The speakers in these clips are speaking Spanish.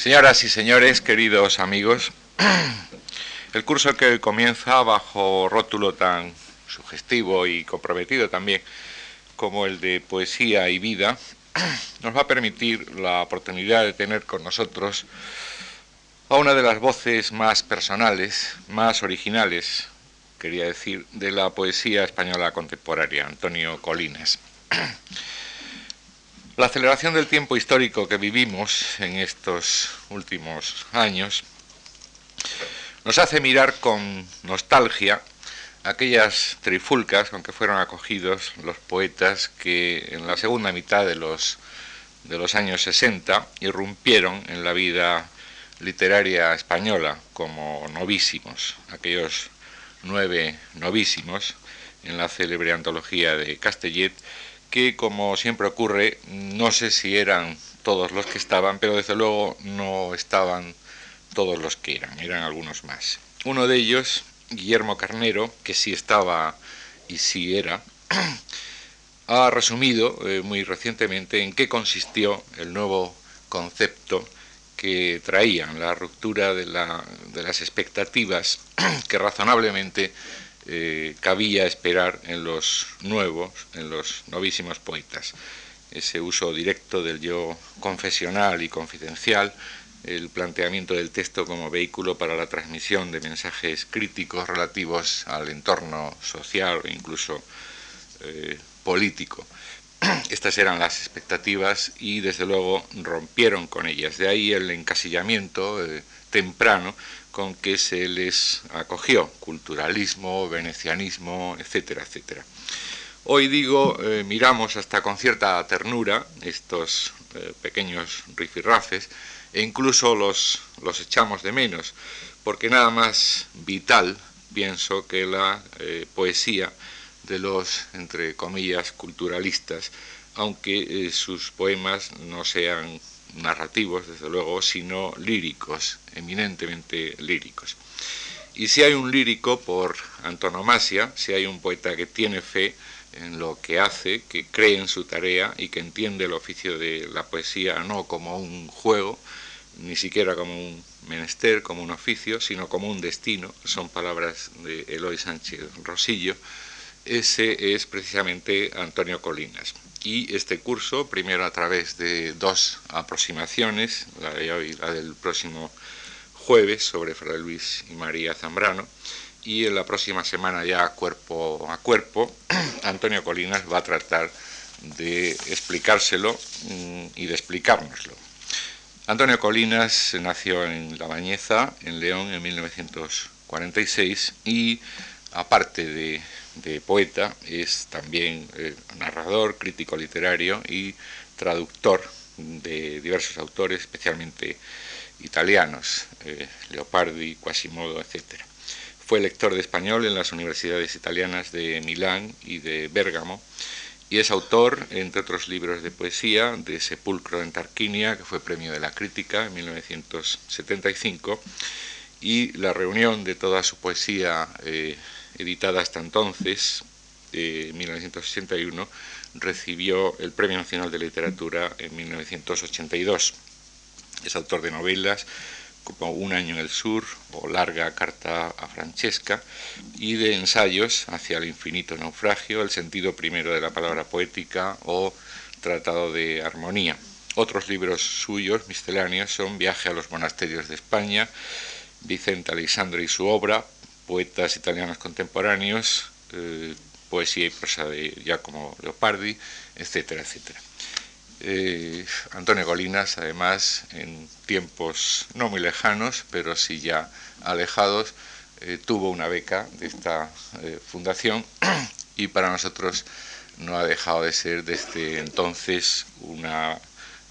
Señoras y señores, queridos amigos, el curso que comienza bajo rótulo tan sugestivo y comprometido también como el de poesía y vida, nos va a permitir la oportunidad de tener con nosotros a una de las voces más personales, más originales, quería decir, de la poesía española contemporánea, Antonio Colinas. La aceleración del tiempo histórico que vivimos en estos últimos años nos hace mirar con nostalgia aquellas trifulcas con que fueron acogidos los poetas que en la segunda mitad de los, de los años 60 irrumpieron en la vida literaria española como novísimos, aquellos nueve novísimos en la célebre antología de Castellet que, como siempre ocurre, no sé si eran todos los que estaban, pero desde luego no estaban todos los que eran, eran algunos más. Uno de ellos, Guillermo Carnero, que sí estaba y sí era, ha resumido eh, muy recientemente en qué consistió el nuevo concepto que traían, la ruptura de, la, de las expectativas que razonablemente eh, cabía esperar en los nuevos, en los novísimos poetas. Ese uso directo del yo confesional y confidencial, el planteamiento del texto como vehículo para la transmisión de mensajes críticos relativos al entorno social o incluso eh, político. Estas eran las expectativas y desde luego rompieron con ellas. De ahí el encasillamiento eh, temprano con que se les acogió, culturalismo, venecianismo, etcétera, etcétera. Hoy digo, eh, miramos hasta con cierta ternura estos eh, pequeños rifirrafes e incluso los, los echamos de menos, porque nada más vital, pienso, que la eh, poesía de los, entre comillas, culturalistas, aunque sus poemas no sean narrativos, desde luego, sino líricos, eminentemente líricos. Y si hay un lírico por antonomasia, si hay un poeta que tiene fe en lo que hace, que cree en su tarea y que entiende el oficio de la poesía no como un juego, ni siquiera como un menester, como un oficio, sino como un destino, son palabras de Eloy Sánchez Rosillo, ese es precisamente Antonio Colinas y este curso, primero a través de dos aproximaciones, la de hoy la del próximo jueves sobre Fray Luis y María Zambrano, y en la próxima semana ya cuerpo a cuerpo, Antonio Colinas va a tratar de explicárselo mm, y de explicárnoslo. Antonio Colinas nació en La Bañeza, en León, en 1946 y aparte de poeta, es también eh, narrador, crítico literario y traductor de diversos autores, especialmente italianos, eh, Leopardi, Quasimodo, etc. Fue lector de español en las universidades italianas de Milán y de Bérgamo y es autor, entre otros libros de poesía, de Sepulcro en Tarquinia, que fue premio de la crítica en 1975, y la reunión de toda su poesía eh, editada hasta entonces, en 1961, recibió el Premio Nacional de Literatura en 1982. Es autor de novelas como Un año en el sur o Larga carta a Francesca y de ensayos hacia el infinito naufragio, el sentido primero de la palabra poética o Tratado de Armonía. Otros libros suyos misceláneos son Viaje a los monasterios de España, Vicente Alexandre y su obra, poetas italianos contemporáneos, eh, poesía y prosa de Giacomo Leopardi, etcétera, etcétera. Eh, Antonio Golinas, además, en tiempos no muy lejanos, pero sí ya alejados, eh, tuvo una beca de esta fundación y para nosotros no ha dejado de ser desde entonces una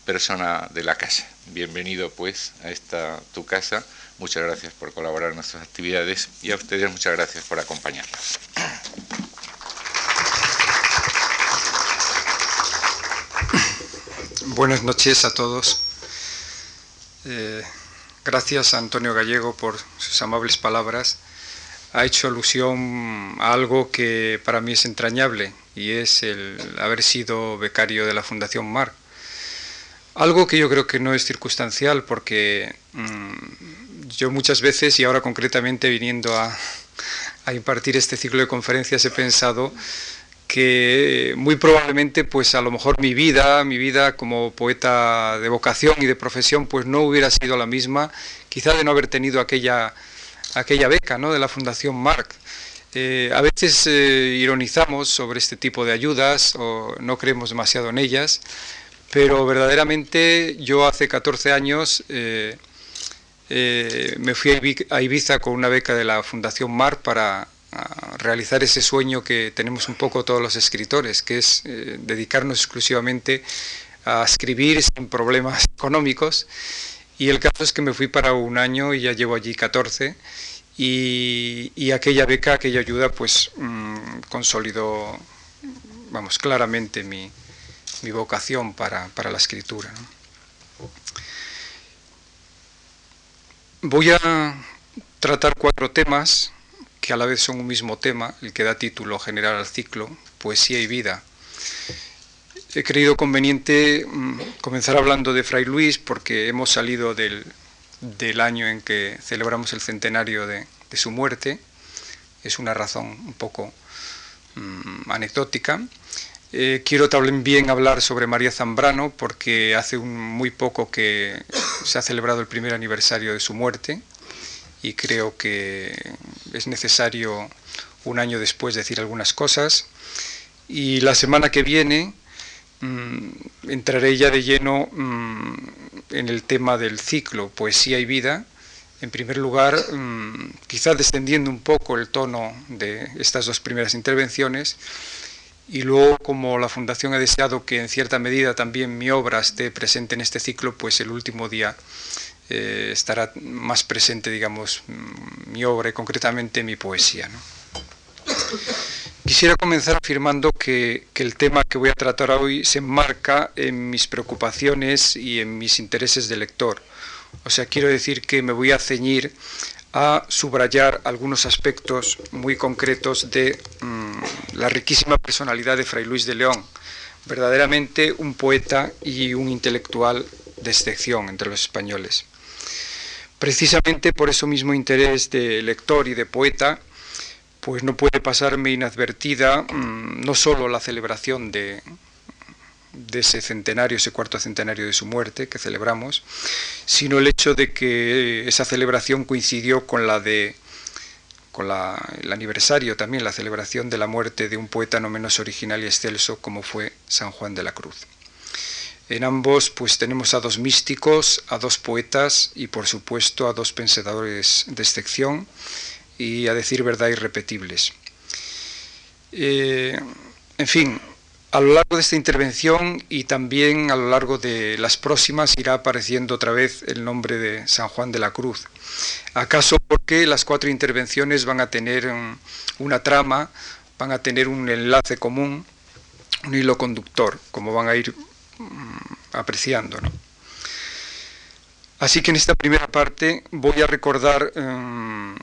persona de la casa. Bienvenido pues a esta tu casa Muchas gracias por colaborar en nuestras actividades y a ustedes muchas gracias por acompañarnos. Buenas noches a todos. Eh, gracias a Antonio Gallego por sus amables palabras. Ha hecho alusión a algo que para mí es entrañable y es el haber sido becario de la Fundación Mar Algo que yo creo que no es circunstancial porque mm, yo muchas veces y ahora concretamente viniendo a, a impartir este ciclo de conferencias he pensado que muy probablemente pues a lo mejor mi vida, mi vida como poeta de vocación y de profesión pues no hubiera sido la misma, quizá de no haber tenido aquella, aquella beca ¿no? de la Fundación Marc. Eh, a veces eh, ironizamos sobre este tipo de ayudas o no creemos demasiado en ellas, pero verdaderamente yo hace 14 años eh, me fui a Ibiza con una beca de la Fundación Marc para a realizar ese sueño que tenemos un poco todos los escritores, que es eh, dedicarnos exclusivamente a escribir sin problemas económicos. Y el caso es que me fui para un año y ya llevo allí 14 y, aquella beca, aquella ayuda, pues mm, consolidó, vamos, claramente mi, vocación para, la escritura. Voy a tratar cuatro temas que a la vez son un mismo tema, el que da título general al ciclo, Poesía y Vida. He creído conveniente mm, comenzar hablando de Fray Luis porque hemos salido del, año en que celebramos el centenario de, su muerte. Es una razón un poco mm, anecdótica. Eh, quiero también hablar sobre María Zambrano porque hace muy poco que se ha celebrado el primer aniversario de su muerte y creo que es necesario un año después decir algunas cosas. Y la semana que viene mm, entraré ya de lleno mm, en el tema del ciclo Poesía y Vida. En primer lugar, mm, quizá descendiendo un poco el tono de estas dos primeras intervenciones, y luego, como la Fundación ha deseado que en cierta medida también mi obra esté presente en este ciclo, pues el último día eh, estará más presente, digamos, mm, mi obra y concretamente mi poesía. Quisiera comenzar afirmando que, el tema que voy a tratar hoy se enmarca en mis preocupaciones y en mis intereses de lector. O sea, quiero decir que me voy a ceñir a subrayar algunos aspectos muy concretos de mm, la riquísima personalidad de Fray Luis de León, verdaderamente un poeta y un intelectual de excepción entre los españoles. Precisamente por eso mismo interés de lector y de poeta, pues no puede pasarme inadvertida mm, no solo la celebración de, ese centenario, ese cuarto centenario de su muerte que celebramos, sino el hecho de que esa celebración coincidió con la de con el aniversario también, la celebración de la muerte de un poeta no menos original y excelso como fue San Juan de la Cruz. En ambos pues tenemos a dos místicos, a dos poetas y por supuesto a dos pensadores de excepción y a decir verdad irrepetibles. Eh, en fin, a lo largo de esta intervención y también a lo largo de las próximas irá apareciendo otra vez el nombre de San Juan de la Cruz. ¿Acaso porque las cuatro intervenciones van a tener una trama, van a tener un enlace común, un hilo conductor, como van a ir Apreciando. Así que en esta primera parte voy a recordar mm,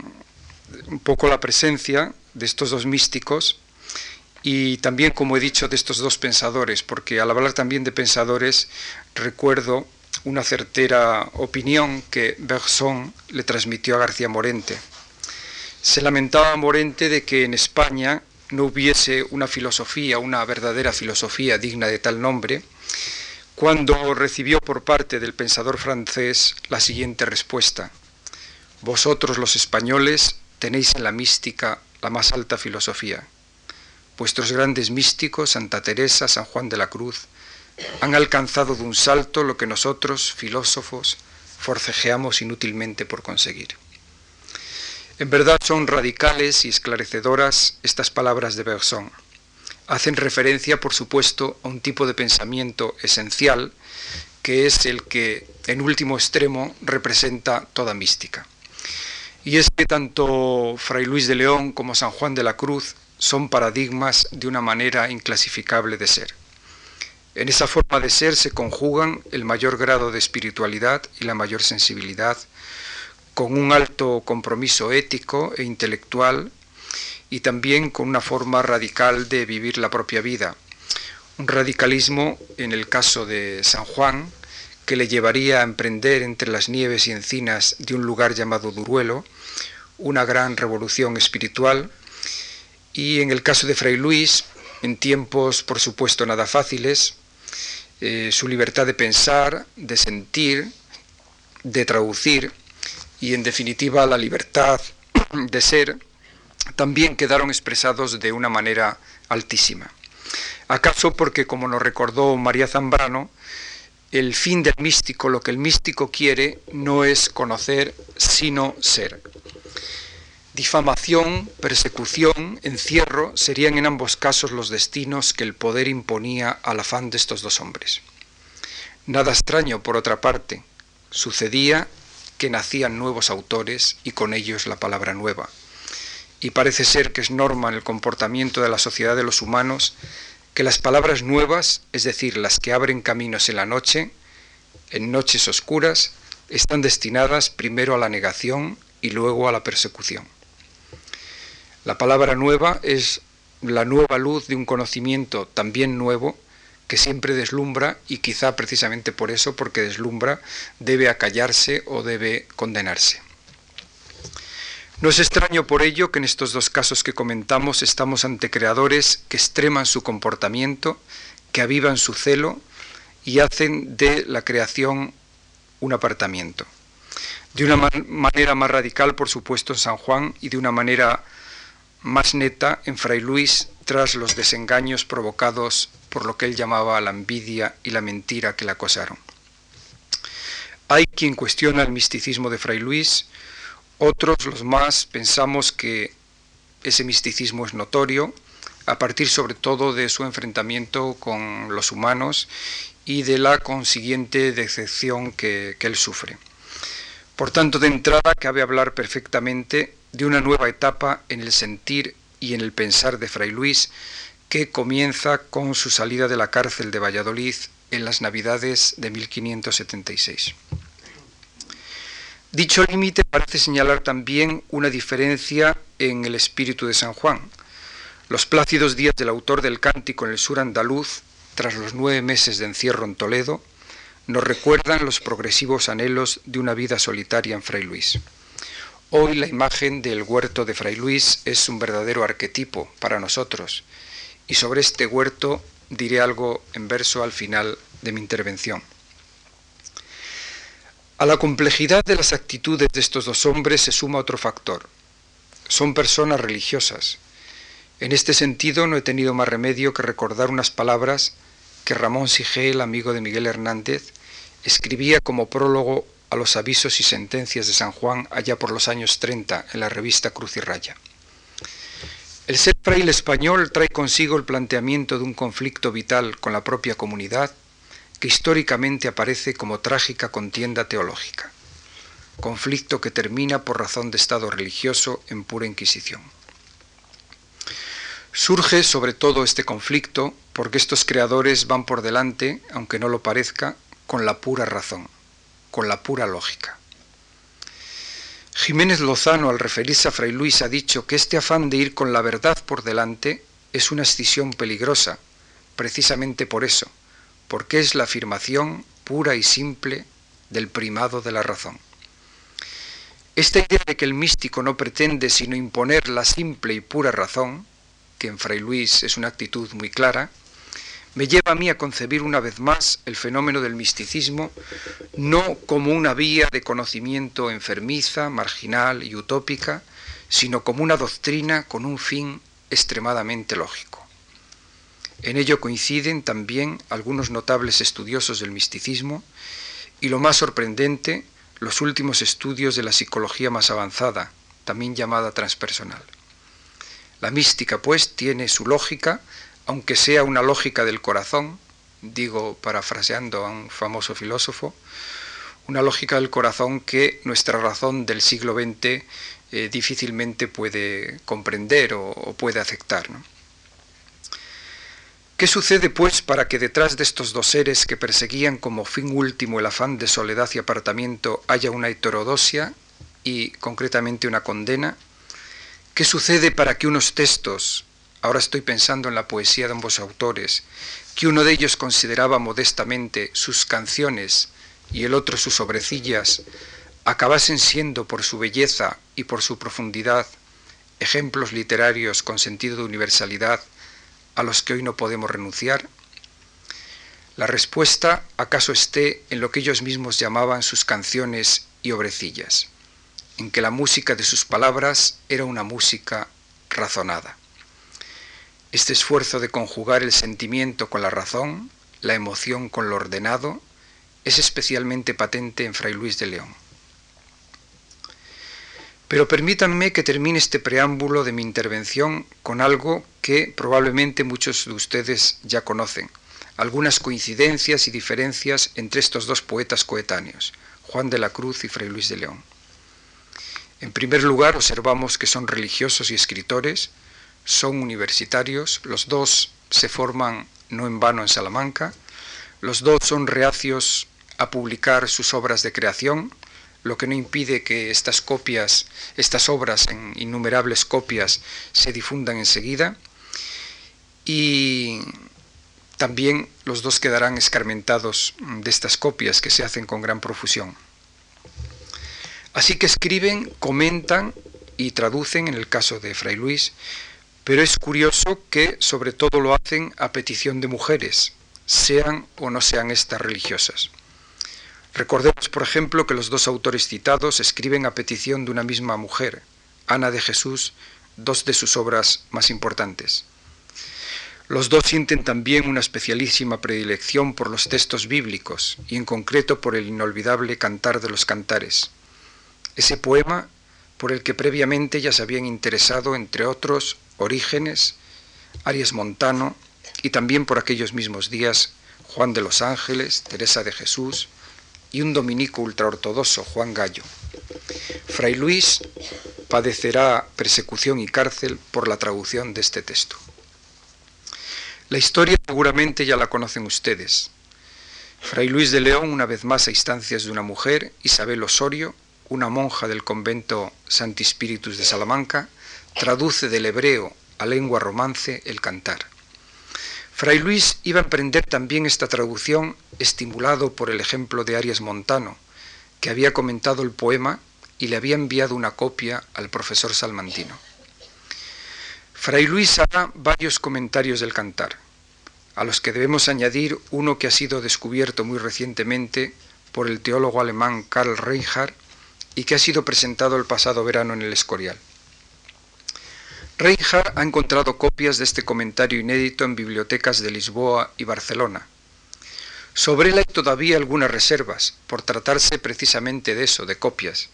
un poco la presencia de estos dos místicos y también, como he dicho, de estos dos pensadores, porque al hablar también de pensadores recuerdo una certera opinión que Bergson le transmitió a García Morente. Se lamentaba Morente de que en España no hubiese una filosofía, una verdadera filosofía digna de tal nombre, cuando recibió por parte del pensador francés la siguiente respuesta. Vosotros los españoles tenéis en la mística la más alta filosofía. Vuestros grandes místicos, Santa Teresa, San Juan de la Cruz, han alcanzado de un salto lo que nosotros, filósofos, forcejeamos inútilmente por conseguir. En verdad son radicales y esclarecedoras estas palabras de Bergson hacen referencia, por supuesto, a un tipo de pensamiento esencial, que es el que, en último extremo, representa toda mística. Y es que tanto Fray Luis de León como San Juan de la Cruz son paradigmas de una manera inclasificable de ser. En esa forma de ser se conjugan el mayor grado de espiritualidad y la mayor sensibilidad, con un alto compromiso ético e intelectual y también con una forma radical de vivir la propia vida. Un radicalismo, en el caso de San Juan, que le llevaría a emprender entre las nieves y encinas de un lugar llamado Duruelo una gran revolución espiritual y en el caso de Fray Luis, en tiempos por supuesto nada fáciles, eh, su libertad de pensar, de sentir, de traducir y en definitiva la libertad de ser también quedaron expresados de una manera altísima. ¿Acaso porque, como nos recordó María Zambrano, el fin del místico, lo que el místico quiere, no es conocer, sino ser? Difamación, persecución, encierro serían en ambos casos los destinos que el poder imponía al afán de estos dos hombres. Nada extraño, por otra parte, sucedía que nacían nuevos autores y con ellos la palabra nueva. Y parece ser que es norma en el comportamiento de la sociedad de los humanos que las palabras nuevas, es decir, las que abren caminos en la noche, en noches oscuras, están destinadas primero a la negación y luego a la persecución. La palabra nueva es la nueva luz de un conocimiento también nuevo que siempre deslumbra y quizá precisamente por eso, porque deslumbra, debe acallarse o debe condenarse. No es extraño por ello que en estos dos casos que comentamos estamos ante creadores que extreman su comportamiento, que avivan su celo y hacen de la creación un apartamiento. De una manera más radical, por supuesto, en San Juan y de una manera más neta en Fray Luis tras los desengaños provocados por lo que él llamaba la envidia y la mentira que le acosaron. Hay quien cuestiona el misticismo de Fray Luis, otros, los más, pensamos que ese misticismo es notorio, a partir sobre todo de su enfrentamiento con los humanos y de la consiguiente decepción que, él sufre. Por tanto, de entrada cabe hablar perfectamente de una nueva etapa en el sentir y en el pensar de Fray Luis, que comienza con su salida de la cárcel de Valladolid en las Navidades de 1576. Dicho límite parece señalar también una diferencia en el espíritu de San Juan. Los plácidos días del autor del cántico en el sur andaluz, tras los nueve meses de encierro en Toledo, nos recuerdan los progresivos anhelos de una vida solitaria en Fray Luis. Hoy la imagen del huerto de Fray Luis es un verdadero arquetipo para nosotros y sobre este huerto diré algo en verso al final de mi intervención. A la complejidad de las actitudes de estos dos hombres se suma otro factor. Son personas religiosas. En este sentido no he tenido más remedio que recordar unas palabras que Ramón Sigel, amigo de Miguel Hernández, escribía como prólogo a los avisos y sentencias de San Juan allá por los años 30 en la revista Cruz y Raya. El ser fraile español trae consigo el planteamiento de un conflicto vital con la propia comunidad que históricamente aparece como trágica contienda teológica, conflicto que termina por razón de estado religioso en pura inquisición. Surge sobre todo este conflicto porque estos creadores van por delante, aunque no lo parezca, con la pura razón, con la pura lógica. Jiménez Lozano, al referirse a Fray Luis, ha dicho que este afán de ir con la verdad por delante es una escisión peligrosa, precisamente por eso, porque es la afirmación pura y simple del primado de la razón. Esta idea de que el místico no pretende sino imponer la simple y pura razón, que en Fray Luis es una actitud muy clara, me lleva a mí a concebir una vez más el fenómeno del misticismo no como una vía de conocimiento enfermiza, marginal y utópica, sino como una doctrina con un fin extremadamente lógico. En ello coinciden también algunos notables estudiosos del misticismo y lo más sorprendente, los últimos estudios de la psicología más avanzada, también llamada transpersonal. La mística, pues, tiene su lógica aunque sea una lógica del corazón, digo parafraseando a un famoso filósofo, una lógica del corazón que nuestra razón del siglo XX eh, difícilmente puede comprender o, puede aceptar. ¿Qué sucede, pues, para que detrás de estos dos seres que perseguían como fin último el afán de soledad y apartamiento haya una heterodosia y, concretamente, una condena? ¿Qué sucede para que unos textos Ahora estoy pensando en la poesía de ambos autores, que uno de ellos consideraba modestamente sus canciones y el otro sus obrecillas, acabasen siendo por su belleza y por su profundidad ejemplos literarios con sentido de universalidad a los que hoy no podemos renunciar? La respuesta acaso esté en lo que ellos mismos llamaban sus canciones y obrecillas, en que la música de sus palabras era una música razonada. Este esfuerzo de conjugar el sentimiento con la razón, la emoción con lo ordenado, es especialmente patente en Fray Luis de León. Pero permítanme que termine este preámbulo de mi intervención con algo que probablemente muchos de ustedes ya conocen, algunas coincidencias y diferencias entre estos dos poetas coetáneos, Juan de la Cruz y Fray Luis de León. En primer lugar, observamos que son religiosos y escritores, son universitarios, los dos se forman no en vano en Salamanca, los dos son reacios a publicar sus obras de creación, lo que no impide que estas copias, estas obras en innumerables copias se difundan enseguida. Y también los dos quedarán escarmentados de estas copias que se hacen con gran profusión. Así que escriben, comentan y traducen en el caso de Fray Luis, pero es curioso que sobre todo lo hacen a petición de mujeres, sean o no sean estas religiosas. Recordemos, por ejemplo, que los dos autores citados escriben a petición de una misma mujer, Ana de Jesús, dos de sus obras más importantes. Los dos sienten también una especialísima predilección por los textos bíblicos y en concreto por el inolvidable Cantar de los Cantares, ese poema por el que previamente ya se habían interesado, entre otros, Orígenes, Arias Montano y también por aquellos mismos días Juan de los Ángeles, Teresa de Jesús, y un dominico ultraortodoxo, Juan Gallo. Fray Luis padecerá persecución y cárcel por la traducción de este texto. La historia seguramente ya la conocen ustedes. Fray Luis de León, una vez más a instancias de una mujer, Isabel Osorio, una monja del convento Santi Spiritus de Salamanca, traduce del hebreo a lengua romance el cantar. Fray Luis iba a emprender también esta traducción estimulado por el ejemplo de Arias Montano, que había comentado el poema y le había enviado una copia al profesor salmantino. Fray Luis hará varios comentarios del cantar, a los que debemos añadir uno que ha sido descubierto muy recientemente por el teólogo alemán Karl Reinhardt y que ha sido presentado el pasado verano en el Escorial. Reinhardt ha encontrado copias de este comentario inédito en bibliotecas de Lisboa y Barcelona. Sobre él hay todavía algunas reservas, por tratarse precisamente de eso, de copias.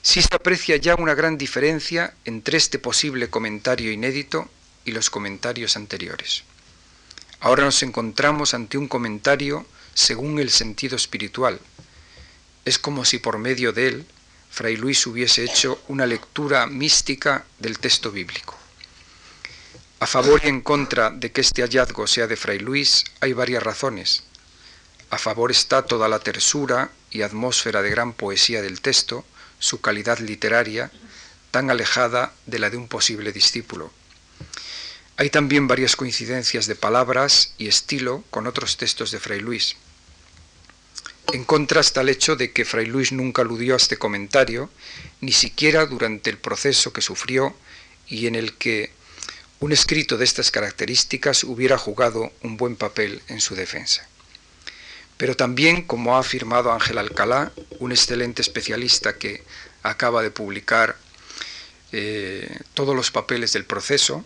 Sí se aprecia ya una gran diferencia entre este posible comentario inédito y los comentarios anteriores. Ahora nos encontramos ante un comentario según el sentido espiritual. Es como si por medio de él Fray Luis hubiese hecho una lectura mística del texto bíblico. A favor y en contra de que este hallazgo sea de Fray Luis hay varias razones. A favor está toda la tersura y atmósfera de gran poesía del texto, su calidad literaria, tan alejada de la de un posible discípulo. Hay también varias coincidencias de palabras y estilo con otros textos de Fray Luis. En contra está el hecho de que Fray Luis nunca aludió a este comentario, ni siquiera durante el proceso que sufrió y en el que un escrito de estas características hubiera jugado un buen papel en su defensa. Pero también, como ha afirmado Ángel Alcalá, un excelente especialista que acaba de publicar eh, todos los papeles del proceso,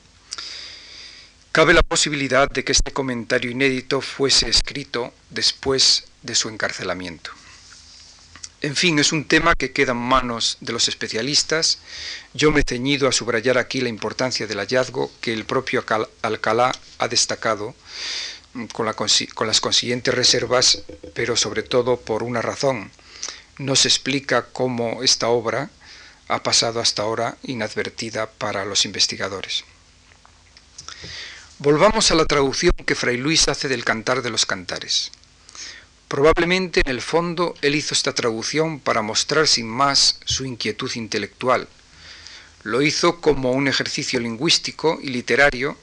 cabe la posibilidad de que este comentario inédito fuese escrito después de su encarcelamiento. En fin, es un tema que queda en manos de los especialistas. Yo me he ceñido a subrayar aquí la importancia del hallazgo que el propio Alcalá ha destacado mm, con, las consiguientes reservas, pero sobre todo por una razón. No se explica cómo esta obra ha pasado hasta ahora inadvertida para los investigadores. Volvamos a la traducción que Fray Luis hace del Cantar de los Cantares. Probablemente en el fondo él hizo esta traducción para mostrar sin más su inquietud intelectual. Lo hizo como un ejercicio lingüístico y literario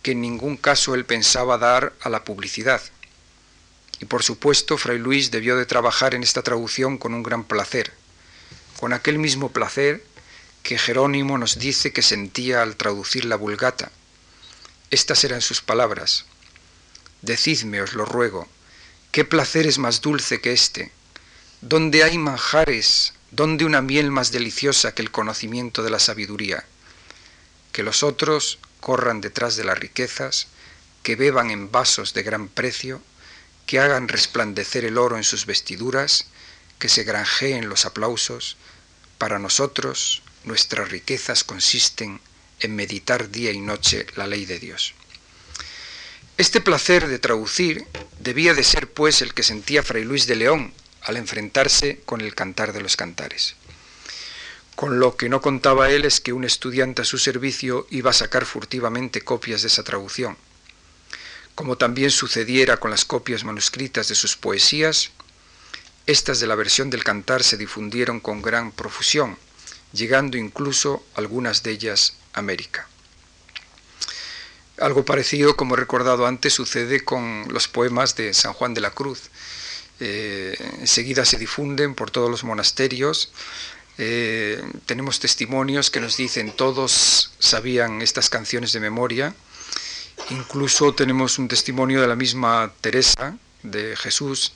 que en ningún caso él pensaba dar a la publicidad. y por supuesto Fray Luis debió de trabajar en esta traducción con un gran placer, con aquel mismo placer que Jerónimo nos dice que sentía al traducir la Vulgata. Estas eran sus palabras. Decidme, os lo ruego, ¿qué placer es más dulce que este? ¿Dónde hay manjares? ¿Dónde una miel más deliciosa que el conocimiento de la sabiduría? Que los otros corran detrás de las riquezas, que beban en vasos de gran precio, que hagan resplandecer el oro en sus vestiduras, que se granjeen los aplausos. Para nosotros, nuestras riquezas consisten en meditar día y noche la ley de Dios. Este placer de traducir debía de ser pues el que sentía Fray Luis de León al enfrentarse con el cantar de los cantares. Con lo que no contaba él es que un estudiante a su servicio iba a sacar furtivamente copias de esa traducción. Como también sucediera con las copias manuscritas de sus poesías, estas de la versión del cantar se difundieron con gran profusión, llegando incluso algunas de ellas a América. Algo parecido, como he recordado antes, sucede con los poemas de San Juan de la Cruz. Eh, enseguida se difunden por todos los monasterios. Eh, tenemos testimonios que nos dicen todos sabían estas canciones de memoria. Incluso tenemos un testimonio de la misma Teresa de Jesús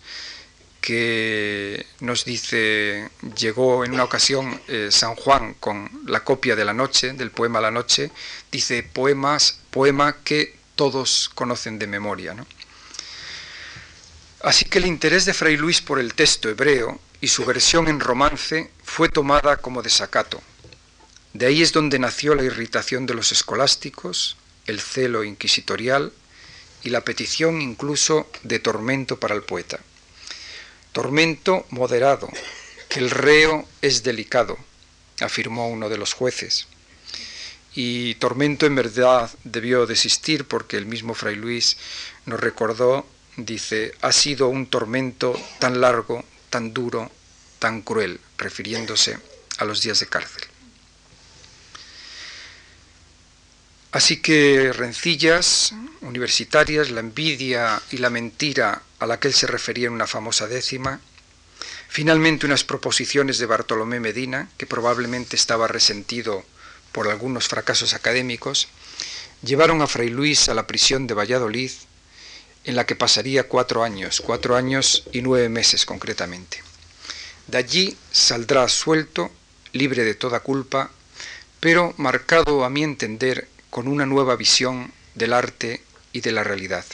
que nos dice, llegó en una ocasión eh, San Juan con la copia de la noche, del poema La noche, dice poemas, poema que todos conocen de memoria. Así que el interés de Fray Luis por el texto hebreo y su versión en romance fue tomada como desacato. De ahí es donde nació la irritación de los escolásticos, el celo inquisitorial y la petición incluso de tormento para el poeta. Tormento moderado, que el reo es delicado, afirmó uno de los jueces. Y tormento en verdad debió desistir porque el mismo Fray Luis nos recordó, dice, ha sido un tormento tan largo, tan duro, tan cruel, refiriéndose a los días de cárcel. Así que rencillas universitarias, la envidia y la mentira a la que él se refería en una famosa décima, finalmente unas proposiciones de Bartolomé Medina, que probablemente estaba resentido por algunos fracasos académicos, llevaron a Fray Luis a la prisión de Valladolid, en la que pasaría cuatro años, cuatro años y nueve meses concretamente. De allí saldrá suelto, libre de toda culpa, pero marcado a mi entender con una nueva visión del arte y de la realidad.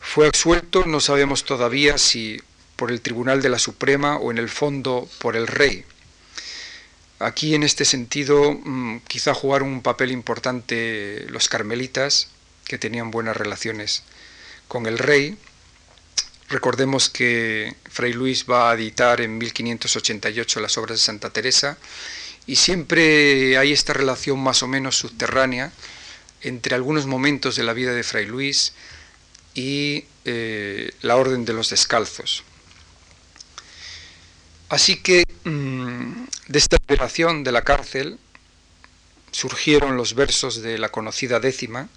Fue absuelto, no sabemos todavía si por el Tribunal de la Suprema o en el fondo por el Rey. Aquí en este sentido mm, quizá jugaron un papel importante los carmelitas, que tenían buenas relaciones con el rey. Recordemos que Fray Luis va a editar en 1588 las obras de Santa Teresa y siempre hay esta relación más o menos subterránea entre algunos momentos de la vida de Fray Luis y eh, la Orden de los Descalzos. Así que mm, de esta liberación de la cárcel surgieron los versos de la conocida décima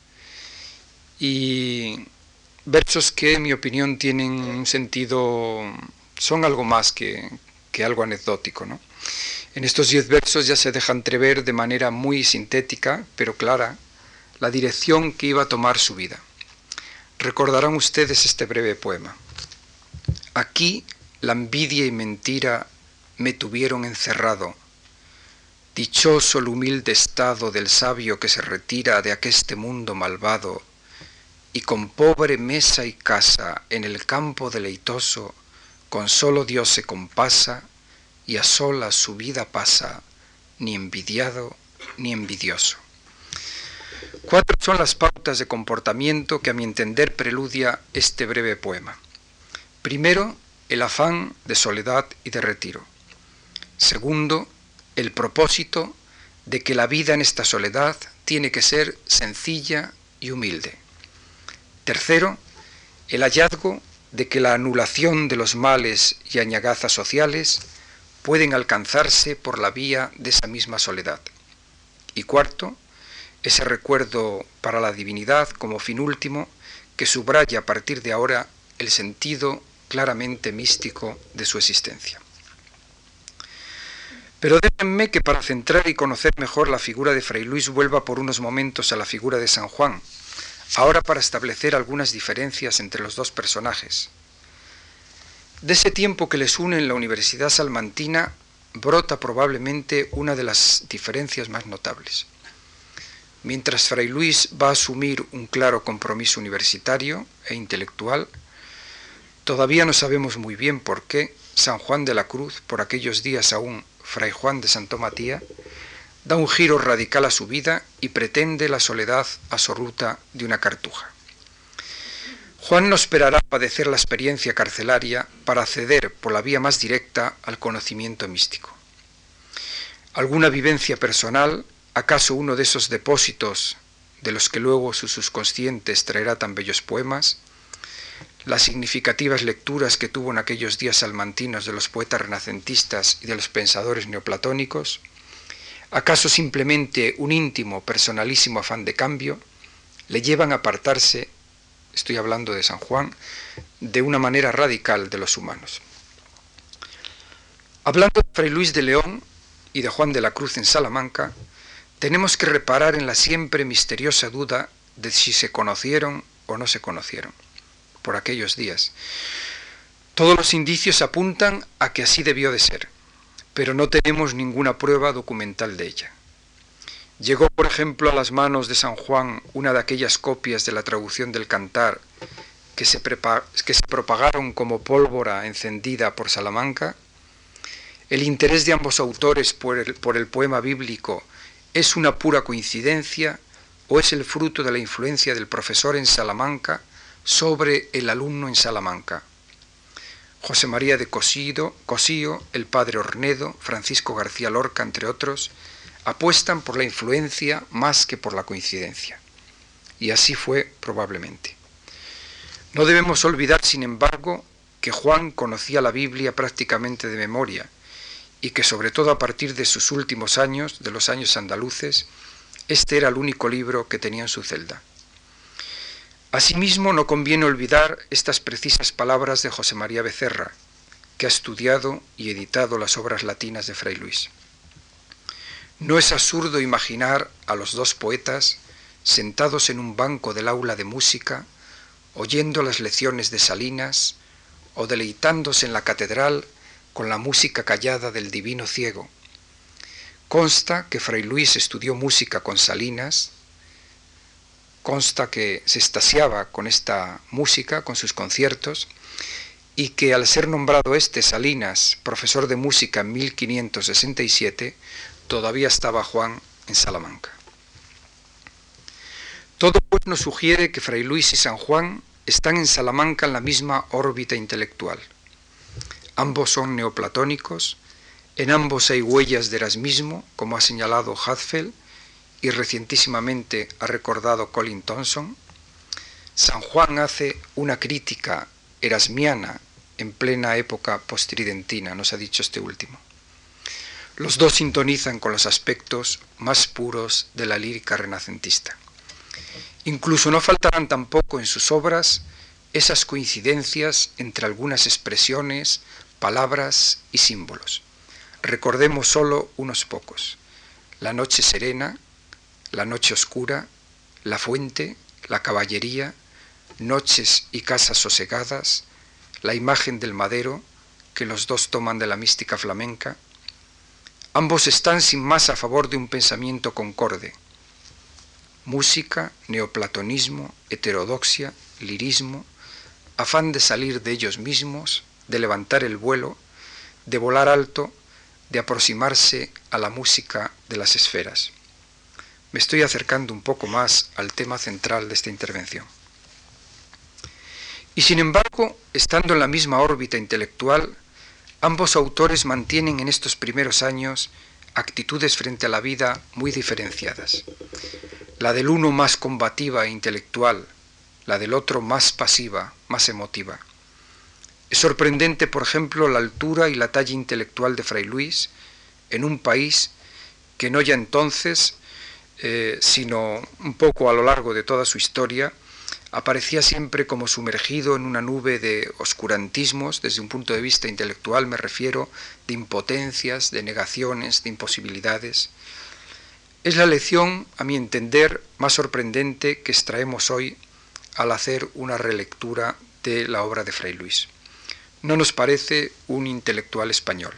y versos que en mi opinión tienen un sentido, son algo más que, que algo anecdótico. ¿no? En estos diez versos ya se deja entrever de manera muy sintética, pero clara, la dirección que iba a tomar su vida. Recordarán ustedes este breve poema. Aquí la envidia y mentira me tuvieron encerrado. Dichoso el humilde estado del sabio que se retira de aqueste mundo malvado y con pobre mesa y casa en el campo deleitoso, con solo Dios se compasa y a solas su vida pasa, ni envidiado ni envidioso. Cuatro son las pautas de comportamiento que a mi entender preludia este breve poema. Primero, el afán de soledad y de retiro. Segundo, el propósito de que la vida en esta soledad tiene que ser sencilla y humilde. Tercero, el hallazgo de que la anulación de los males y añagazas sociales pueden alcanzarse por la vía de esa misma soledad. Y cuarto, ese recuerdo para la divinidad como fin último que subraya a partir de ahora el sentido claramente místico de su existencia. Pero déjenme que para centrar y conocer mejor la figura de Fray Luis vuelva por unos momentos a la figura de San Juan, ahora para establecer algunas diferencias entre los dos personajes. De ese tiempo que les une en la Universidad Salmantina brota probablemente una de las diferencias más notables. Mientras Fray Luis va a asumir un claro compromiso universitario e intelectual, todavía no sabemos muy bien por qué San Juan de la Cruz, por aquellos días aún Fray Juan de Santo Matías, da un giro radical a su vida y pretende la soledad absoluta de una cartuja. Juan no esperará padecer la experiencia carcelaria para acceder por la vía más directa al conocimiento místico. ¿Alguna vivencia personal, acaso uno de esos depósitos de los que luego su subconsciente traerá tan bellos poemas? las significativas lecturas que tuvo en aquellos días salmantinos de los poetas renacentistas y de los pensadores neoplatónicos? ¿Acaso simplemente un íntimo, personalísimo afán de cambio le llevan a apartarse, estoy hablando de San Juan, de una manera radical de los humanos? Hablando de Fray Luis de León y de Juan de la Cruz en Salamanca, tenemos que reparar en la siempre misteriosa duda de si se conocieron o no se conocieron por aquellos días. Todos los indicios apuntan a que así debió de ser, pero no tenemos ninguna prueba documental de ella. Llegó, por ejemplo, a las manos de San Juan una de aquellas copias de la traducción del cantar que se, que se propagaron como pólvora encendida por Salamanca. El interés de ambos autores por el, poema bíblico es una pura coincidencia o es el fruto de la influencia del profesor en Salamanca sobre el alumno en Salamanca. José María de Cosío, el padre Ornedo, Francisco García Lorca, entre otros, apuestan por la influencia más que por la coincidencia. Y así fue probablemente. No debemos olvidar, sin embargo, que Juan conocía la Biblia prácticamente de memoria y que sobre todo a partir de sus últimos años, de los años andaluces, este era el único libro que tenía en su celda. Asimismo, no conviene olvidar estas precisas palabras de José María Becerra, que ha estudiado y editado las obras latinas de Fray Luis. No es absurdo imaginar a los dos poetas sentados en un banco del aula de música, oyendo las lecciones de Salinas o deleitándose en la catedral con la música callada del divino ciego. Consta que Fray Luis estudió música con Salinas, consta que se estasiaba con esta música, con sus conciertos, y que al ser nombrado este Salinas profesor de música en 1567, todavía estaba Juan en Salamanca. Todo pues nos sugiere que Fray Luis y San Juan están en Salamanca en la misma órbita intelectual. Ambos son neoplatónicos, en ambos hay huellas de Erasmismo, como ha señalado Hadfeld, y recientísimamente ha recordado Colin Thompson, San Juan hace una crítica erasmiana en plena época postridentina, nos ha dicho este último. Los dos sintonizan con los aspectos más puros de la lírica renacentista. Incluso no faltarán tampoco en sus obras esas coincidencias entre algunas expresiones, palabras y símbolos. Recordemos solo unos pocos. La noche serena, la noche oscura, la fuente, la caballería, noches y casas sosegadas, la imagen del madero, que los dos toman de la mística flamenca, ambos están sin más a favor de un pensamiento concorde. Música, neoplatonismo, heterodoxia, lirismo, afán de salir de ellos mismos, de levantar el vuelo, de volar alto, de aproximarse a la música de las esferas me estoy acercando un poco más al tema central de esta intervención. Y sin embargo, estando en la misma órbita intelectual, ambos autores mantienen en estos primeros años actitudes frente a la vida muy diferenciadas. La del uno más combativa e intelectual, la del otro más pasiva, más emotiva. Es sorprendente, por ejemplo, la altura y la talla intelectual de Fray Luis en un país que no ya entonces eh, sino un poco a lo largo de toda su historia, aparecía siempre como sumergido en una nube de oscurantismos, desde un punto de vista intelectual me refiero, de impotencias, de negaciones, de imposibilidades. Es la lección, a mi entender, más sorprendente que extraemos hoy al hacer una relectura de la obra de Fray Luis. No nos parece un intelectual español.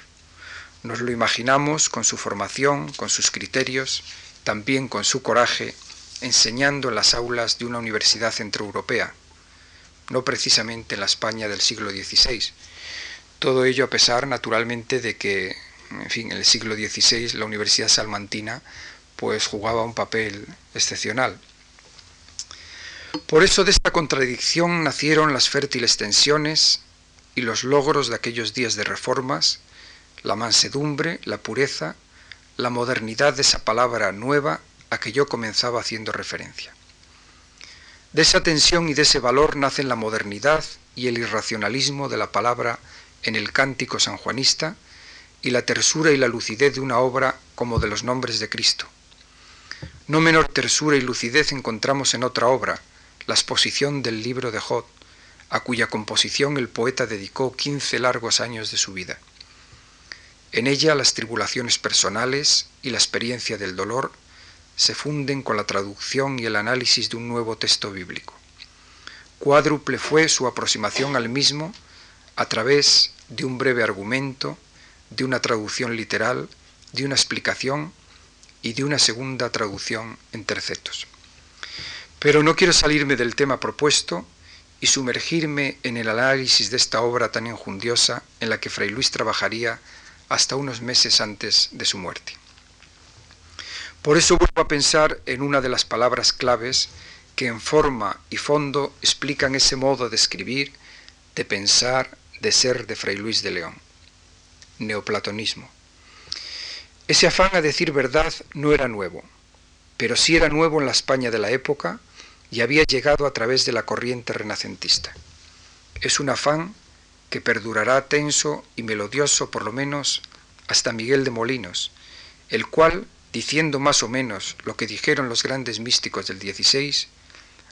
Nos lo imaginamos con su formación, con sus criterios, también con su coraje, enseñando en las aulas de una universidad centroeuropea, no precisamente en la España del siglo XVI. Todo ello a pesar, naturalmente, de que, en fin, el siglo XVI la Universidad Salmantina pues jugaba un papel excepcional. Por eso de esta contradicción nacieron las fértiles tensiones y los logros de aquellos días de reformas, la mansedumbre, la pureza, la modernidad de esa palabra nueva a que yo comenzaba haciendo referencia. De esa tensión y de ese valor nacen la modernidad y el irracionalismo de la palabra en el cántico sanjuanista y la tersura y la lucidez de una obra como de los nombres de Cristo. No menor tersura y lucidez encontramos en otra obra, la exposición del libro de Jod, a cuya composición el poeta dedicó quince largos años de su vida. En ella las tribulaciones personales y la experiencia del dolor se funden con la traducción y el análisis de un nuevo texto bíblico. Cuádruple fue su aproximación al mismo a través de un breve argumento, de una traducción literal, de una explicación y de una segunda traducción en tercetos. Pero no quiero salirme del tema propuesto y sumergirme en el análisis de esta obra tan enjundiosa en la que Fray Luis trabajaría hasta unos meses antes de su muerte. Por eso vuelvo a pensar en una de las palabras claves que en forma y fondo explican ese modo de escribir, de pensar, de ser de Fray Luis de León. Neoplatonismo. Ese afán a decir verdad no era nuevo, pero sí era nuevo en la España de la época y había llegado a través de la corriente renacentista. Es un afán que perdurará tenso y melodioso por lo menos hasta Miguel de Molinos, el cual diciendo más o menos lo que dijeron los grandes místicos del XVI,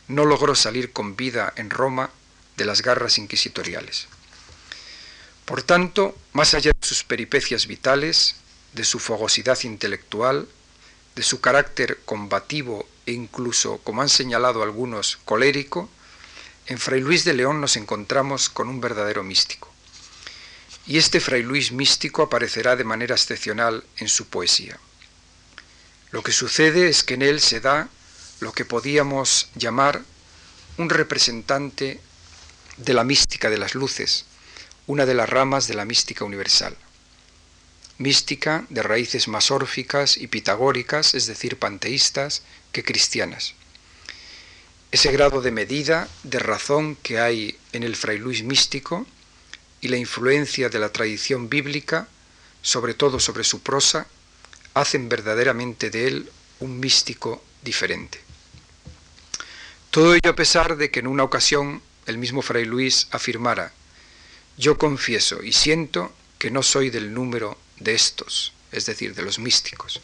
no logró salir con vida en Roma de las garras inquisitoriales. Por tanto, más allá de sus peripecias vitales, de su fogosidad intelectual, de su carácter combativo e incluso, como han señalado algunos, colérico, en Fray Luis de León nos encontramos con un verdadero místico. Y este Fray Luis místico aparecerá de manera excepcional en su poesía. Lo que sucede es que en él se da lo que podíamos llamar un representante de la mística de las luces, una de las ramas de la mística universal. Mística de raíces más órficas y pitagóricas, es decir, panteístas, que cristianas. Ese grado de medida, de razón que hay en el fray Luis místico y la influencia de la tradición bíblica, sobre todo sobre su prosa, hacen verdaderamente de él un místico diferente. Todo ello a pesar de que en una ocasión el mismo Fray Luis afirmara, yo confieso y siento que no soy del número de estos, es decir, de los místicos.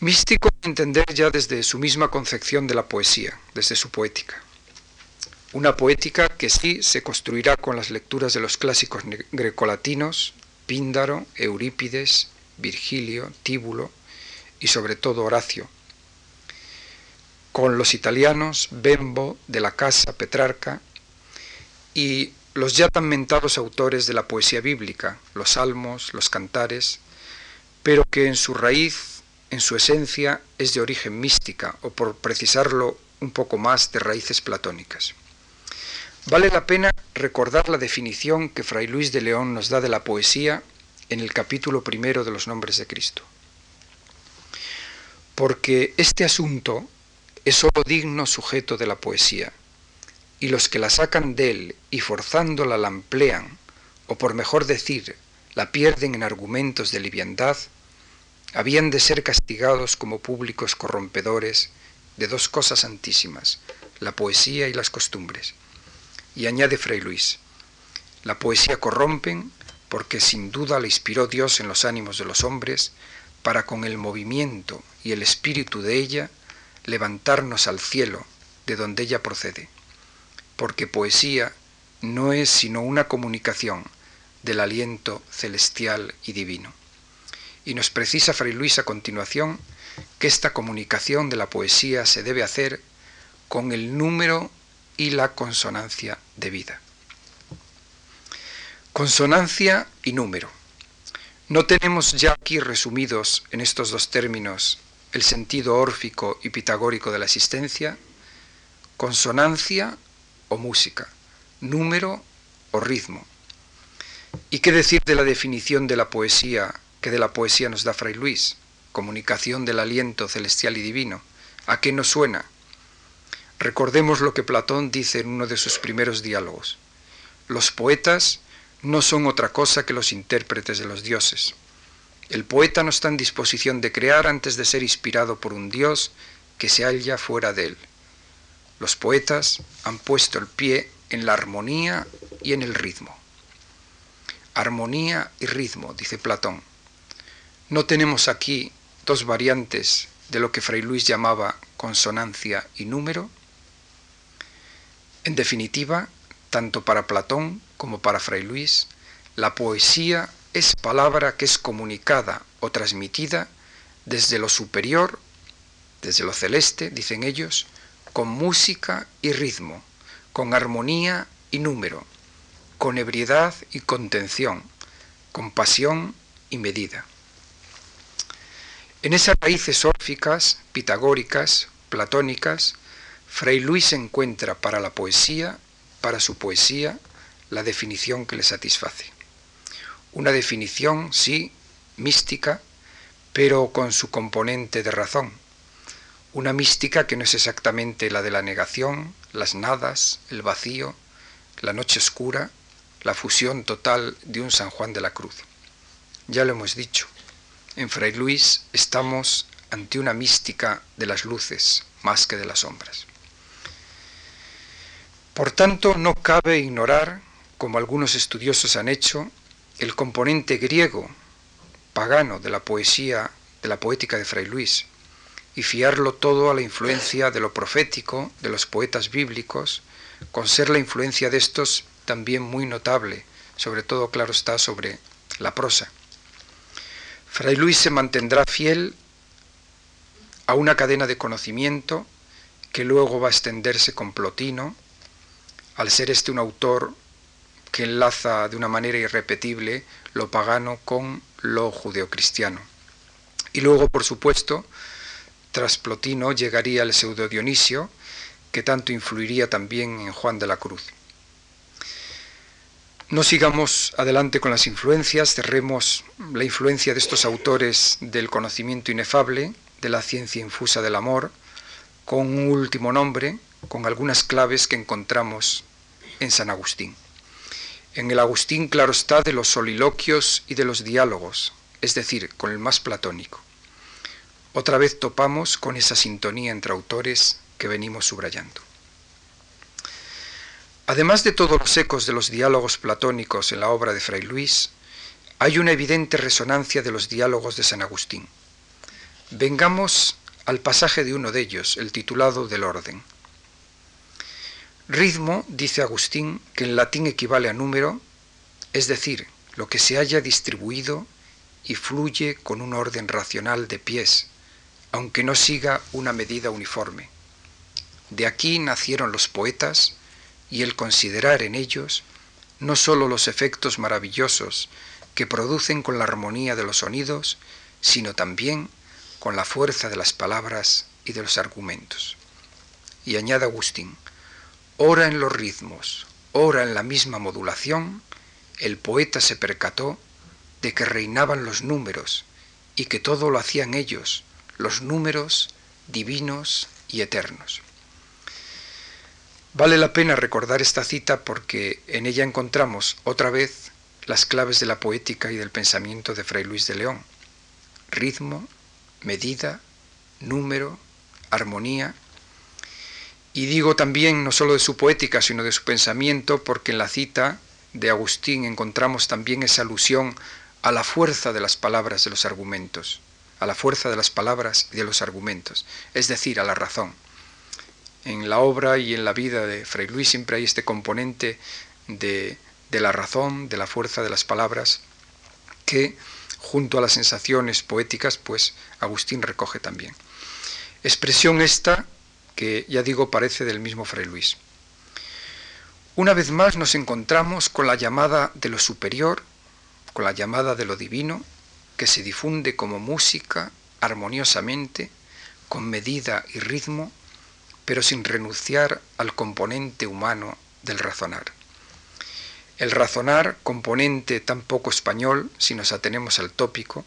Místico entender ya desde su misma concepción de la poesía, desde su poética. Una poética que sí se construirá con las lecturas de los clásicos grecolatinos, Píndaro, Eurípides, Virgilio, Tíbulo y sobre todo Horacio. Con los italianos, Bembo, de la Casa, Petrarca y los ya tan mentados autores de la poesía bíblica, los salmos, los cantares, pero que en su raíz, en su esencia, es de origen mística, o por precisarlo un poco más, de raíces platónicas. Vale la pena recordar la definición que Fray Luis de León nos da de la poesía en el capítulo primero de los nombres de Cristo. Porque este asunto es sólo digno sujeto de la poesía, y los que la sacan de él y forzándola la emplean, o por mejor decir, la pierden en argumentos de liviandad, habían de ser castigados como públicos corrompedores de dos cosas santísimas, la poesía y las costumbres. Y añade Fray Luis, la poesía corrompen porque sin duda la inspiró Dios en los ánimos de los hombres para con el movimiento y el espíritu de ella levantarnos al cielo de donde ella procede, porque poesía no es sino una comunicación del aliento celestial y divino. Y nos precisa Fray Luis a continuación que esta comunicación de la poesía se debe hacer con el número y la consonancia de vida. Consonancia y número. No tenemos ya aquí resumidos en estos dos términos el sentido órfico y pitagórico de la existencia, consonancia o música, número o ritmo. ¿Y qué decir de la definición de la poesía que de la poesía nos da Fray Luis? Comunicación del aliento celestial y divino. ¿A qué nos suena? Recordemos lo que Platón dice en uno de sus primeros diálogos. Los poetas no son otra cosa que los intérpretes de los dioses. El poeta no está en disposición de crear antes de ser inspirado por un dios que se halla fuera de él. Los poetas han puesto el pie en la armonía y en el ritmo. Armonía y ritmo, dice Platón. No tenemos aquí dos variantes de lo que Fray Luis llamaba consonancia y número. En definitiva, tanto para Platón como para Fray Luis, la poesía es palabra que es comunicada o transmitida desde lo superior, desde lo celeste, dicen ellos, con música y ritmo, con armonía y número, con ebriedad y contención, con pasión y medida. En esas raíces órficas, pitagóricas, platónicas, Fray Luis encuentra para la poesía, para su poesía, la definición que le satisface. Una definición, sí, mística, pero con su componente de razón. Una mística que no es exactamente la de la negación, las nadas, el vacío, la noche oscura, la fusión total de un San Juan de la Cruz. Ya lo hemos dicho, en Fray Luis estamos ante una mística de las luces más que de las sombras. Por tanto, no cabe ignorar como algunos estudiosos han hecho, el componente griego, pagano de la poesía, de la poética de Fray Luis, y fiarlo todo a la influencia de lo profético, de los poetas bíblicos, con ser la influencia de estos también muy notable, sobre todo, claro está, sobre la prosa. Fray Luis se mantendrá fiel a una cadena de conocimiento que luego va a extenderse con Plotino, al ser este un autor que enlaza de una manera irrepetible lo pagano con lo judeocristiano. Y luego, por supuesto, tras Plotino llegaría el pseudo Dionisio, que tanto influiría también en Juan de la Cruz. No sigamos adelante con las influencias, cerremos la influencia de estos autores del conocimiento inefable, de la ciencia infusa del amor, con un último nombre, con algunas claves que encontramos en San Agustín. En el Agustín claro está de los soliloquios y de los diálogos, es decir, con el más platónico. Otra vez topamos con esa sintonía entre autores que venimos subrayando. Además de todos los ecos de los diálogos platónicos en la obra de Fray Luis, hay una evidente resonancia de los diálogos de San Agustín. Vengamos al pasaje de uno de ellos, el titulado del orden. Ritmo, dice Agustín, que en latín equivale a número, es decir, lo que se haya distribuido y fluye con un orden racional de pies, aunque no siga una medida uniforme. De aquí nacieron los poetas y el considerar en ellos no sólo los efectos maravillosos que producen con la armonía de los sonidos, sino también con la fuerza de las palabras y de los argumentos. Y añade Agustín, ora en los ritmos, ora en la misma modulación, el poeta se percató de que reinaban los números y que todo lo hacían ellos, los números divinos y eternos. Vale la pena recordar esta cita porque en ella encontramos otra vez las claves de la poética y del pensamiento de Fray Luis de León. Ritmo, medida, número, armonía y digo también no solo de su poética, sino de su pensamiento, porque en la cita de Agustín encontramos también esa alusión a la fuerza de las palabras de los argumentos, a la fuerza de las palabras y de los argumentos, es decir, a la razón. En la obra y en la vida de Fray Luis siempre hay este componente de, de la razón, de la fuerza de las palabras, que junto a las sensaciones poéticas, pues Agustín recoge también. Expresión esta que, ya digo, parece del mismo Fray Luis. Una vez más nos encontramos con la llamada de lo superior, con la llamada de lo divino, que se difunde como música armoniosamente, con medida y ritmo, pero sin renunciar al componente humano del razonar. El razonar, componente tan poco español, si nos atenemos al tópico,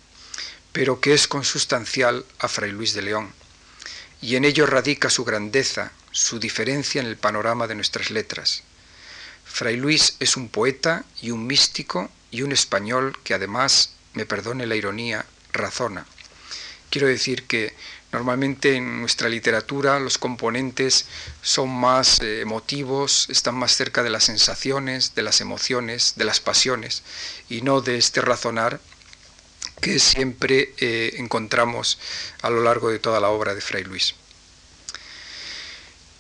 pero que es consustancial a Fray Luis de León, y en ello radica su grandeza, su diferencia en el panorama de nuestras letras. Fray Luis es un poeta y un místico y un español que además, me perdone la ironía, razona. Quiero decir que normalmente en nuestra literatura los componentes son más eh, emotivos, están más cerca de las sensaciones, de las emociones, de las pasiones, y no de este razonar que siempre eh, encontramos a lo largo de toda la obra de Fray Luis.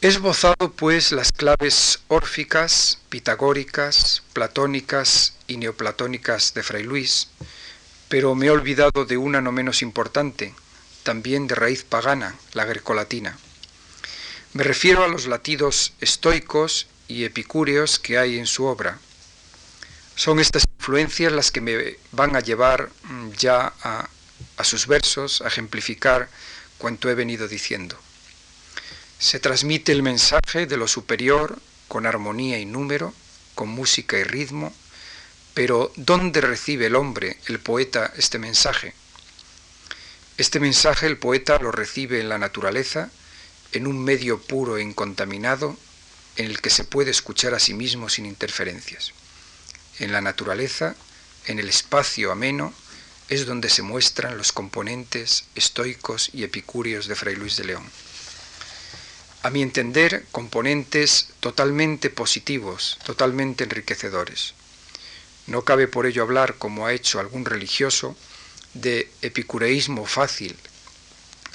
Esbozado pues las claves órficas, pitagóricas, platónicas y neoplatónicas de Fray Luis, pero me he olvidado de una no menos importante, también de raíz pagana, la grecolatina. Me refiero a los latidos estoicos y epicúreos que hay en su obra. Son estas influencias las que me van a llevar mm, ya a, a sus versos, a ejemplificar cuanto he venido diciendo. Se transmite el mensaje de lo superior con armonía y número, con música y ritmo, pero ¿dónde recibe el hombre, el poeta, este mensaje? Este mensaje el poeta lo recibe en la naturaleza, en un medio puro e incontaminado, en el que se puede escuchar a sí mismo sin interferencias. En la naturaleza, en el espacio ameno, es donde se muestran los componentes estoicos y epicúreos de Fray Luis de León a mi entender, componentes totalmente positivos, totalmente enriquecedores. No cabe por ello hablar, como ha hecho algún religioso, de epicureísmo fácil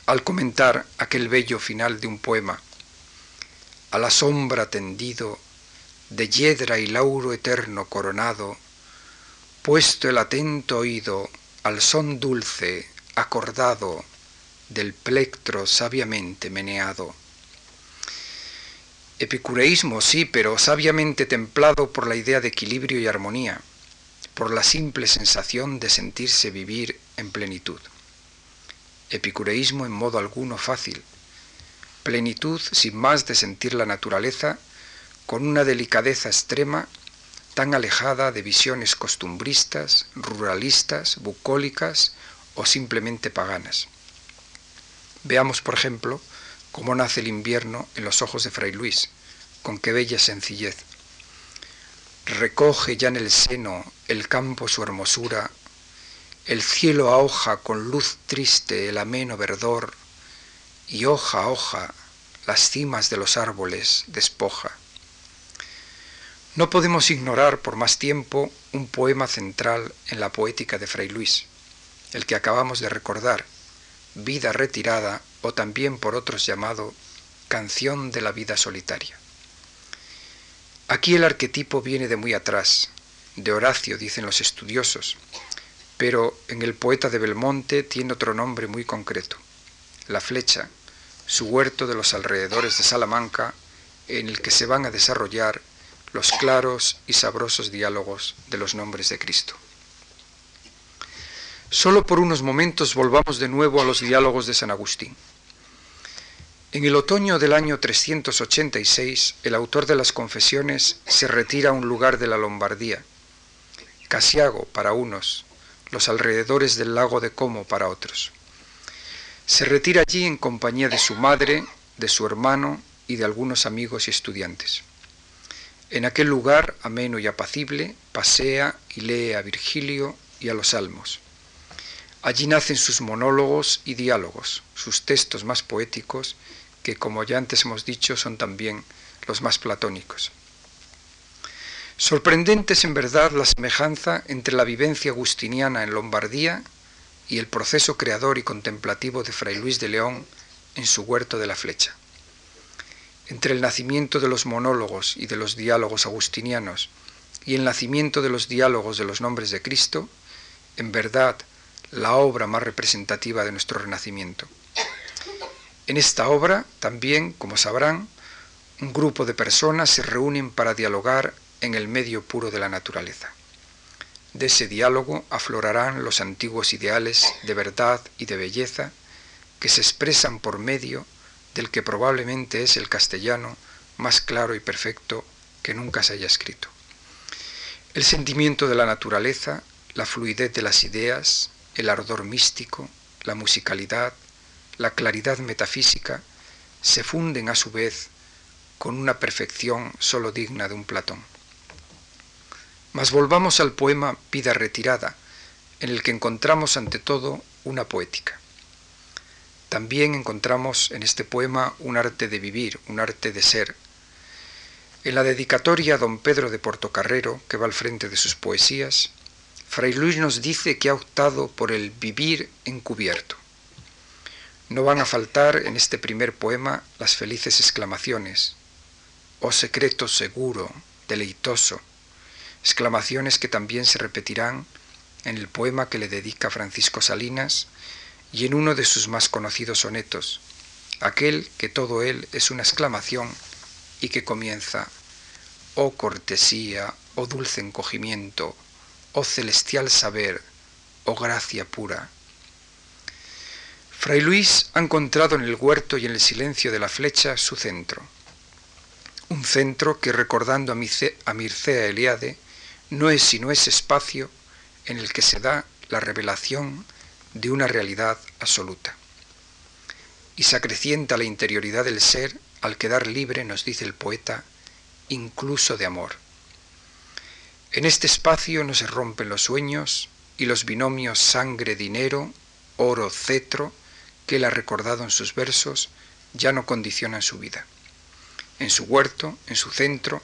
al comentar aquel bello final de un poema. A la sombra tendido, de hiedra y lauro eterno coronado, puesto el atento oído al son dulce, acordado, del plectro sabiamente meneado Epicureísmo, sí, pero sabiamente templado por la idea de equilibrio y armonía, por la simple sensación de sentirse vivir en plenitud. Epicureísmo en modo alguno fácil, plenitud sin más de sentir la naturaleza con una delicadeza extrema tan alejada de visiones costumbristas, ruralistas, bucólicas o simplemente paganas. Veamos, por ejemplo, cómo nace el invierno en los ojos de Fray Luis, con qué bella sencillez. Recoge ya en el seno el campo su hermosura, el cielo a hoja con luz triste el ameno verdor, y hoja a hoja las cimas de los árboles despoja. No podemos ignorar por más tiempo un poema central en la poética de Fray Luis, el que acabamos de recordar, Vida retirada o también por otros llamado Canción de la vida solitaria. Aquí el arquetipo viene de muy atrás, de Horacio, dicen los estudiosos, pero en el poeta de Belmonte tiene otro nombre muy concreto, la flecha, su huerto de los alrededores de Salamanca, en el que se van a desarrollar los claros y sabrosos diálogos de los nombres de Cristo. Solo por unos momentos volvamos de nuevo a los diálogos de San Agustín. En el otoño del año 386, el autor de las confesiones se retira a un lugar de la Lombardía, Casiago para unos, los alrededores del lago de Como para otros. Se retira allí en compañía de su madre, de su hermano y de algunos amigos y estudiantes. En aquel lugar, ameno y apacible, pasea y lee a Virgilio y a los Salmos Allí nacen sus monólogos y diálogos, sus textos más poéticos, que como ya antes hemos dicho son también los más platónicos. Sorprendente es en verdad la semejanza entre la vivencia agustiniana en Lombardía y el proceso creador y contemplativo de Fray Luis de León en su huerto de la flecha. Entre el nacimiento de los monólogos y de los diálogos agustinianos y el nacimiento de los diálogos de los nombres de Cristo, en verdad la obra más representativa de nuestro renacimiento. En esta obra también, como sabrán, un grupo de personas se reúnen para dialogar en el medio puro de la naturaleza. De ese diálogo aflorarán los antiguos ideales de verdad y de belleza que se expresan por medio del que probablemente es el castellano más claro y perfecto que nunca se haya escrito. El sentimiento de la naturaleza, la fluidez de las ideas, el ardor místico, la musicalidad, la claridad metafísica, se funden a su vez con una perfección sólo digna de un Platón. Mas volvamos al poema Vida retirada, en el que encontramos ante todo una poética. También encontramos en este poema un arte de vivir, un arte de ser. En la dedicatoria a don Pedro de Portocarrero, que va al frente de sus poesías, Fray Luis nos dice que ha optado por el vivir encubierto. No van a faltar en este primer poema las felices exclamaciones, oh secreto seguro, deleitoso, exclamaciones que también se repetirán en el poema que le dedica Francisco Salinas y en uno de sus más conocidos sonetos, aquel que todo él es una exclamación y que comienza, oh cortesía, oh dulce encogimiento, oh celestial saber, oh gracia pura. Fray Luis ha encontrado en el huerto y en el silencio de la flecha su centro, un centro que recordando a Mircea Eliade, no es sino ese espacio en el que se da la revelación de una realidad absoluta. Y se acrecienta la interioridad del ser al quedar libre, nos dice el poeta, incluso de amor. En este espacio no se rompen los sueños y los binomios sangre-dinero, oro-cetro, que él ha recordado en sus versos, ya no condicionan su vida. En su huerto, en su centro,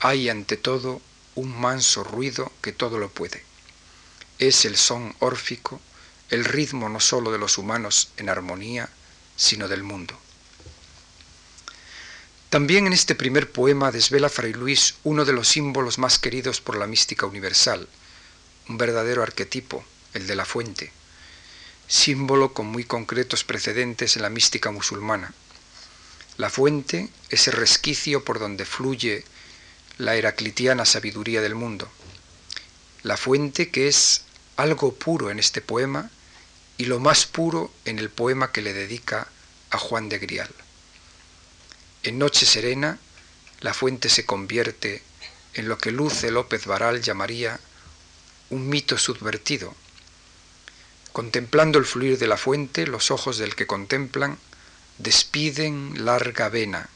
hay ante todo un manso ruido que todo lo puede. Es el son órfico, el ritmo no sólo de los humanos en armonía, sino del mundo. También en este primer poema desvela Fray Luis uno de los símbolos más queridos por la mística universal, un verdadero arquetipo, el de la fuente, símbolo con muy concretos precedentes en la mística musulmana. La fuente es el resquicio por donde fluye la heraclitiana sabiduría del mundo. La fuente que es algo puro en este poema y lo más puro en el poema que le dedica a Juan de Grial. En Noche Serena, la fuente se convierte en lo que Luce López Varal llamaría un mito subvertido. Contemplando el fluir de la fuente, los ojos del que contemplan despiden larga vena,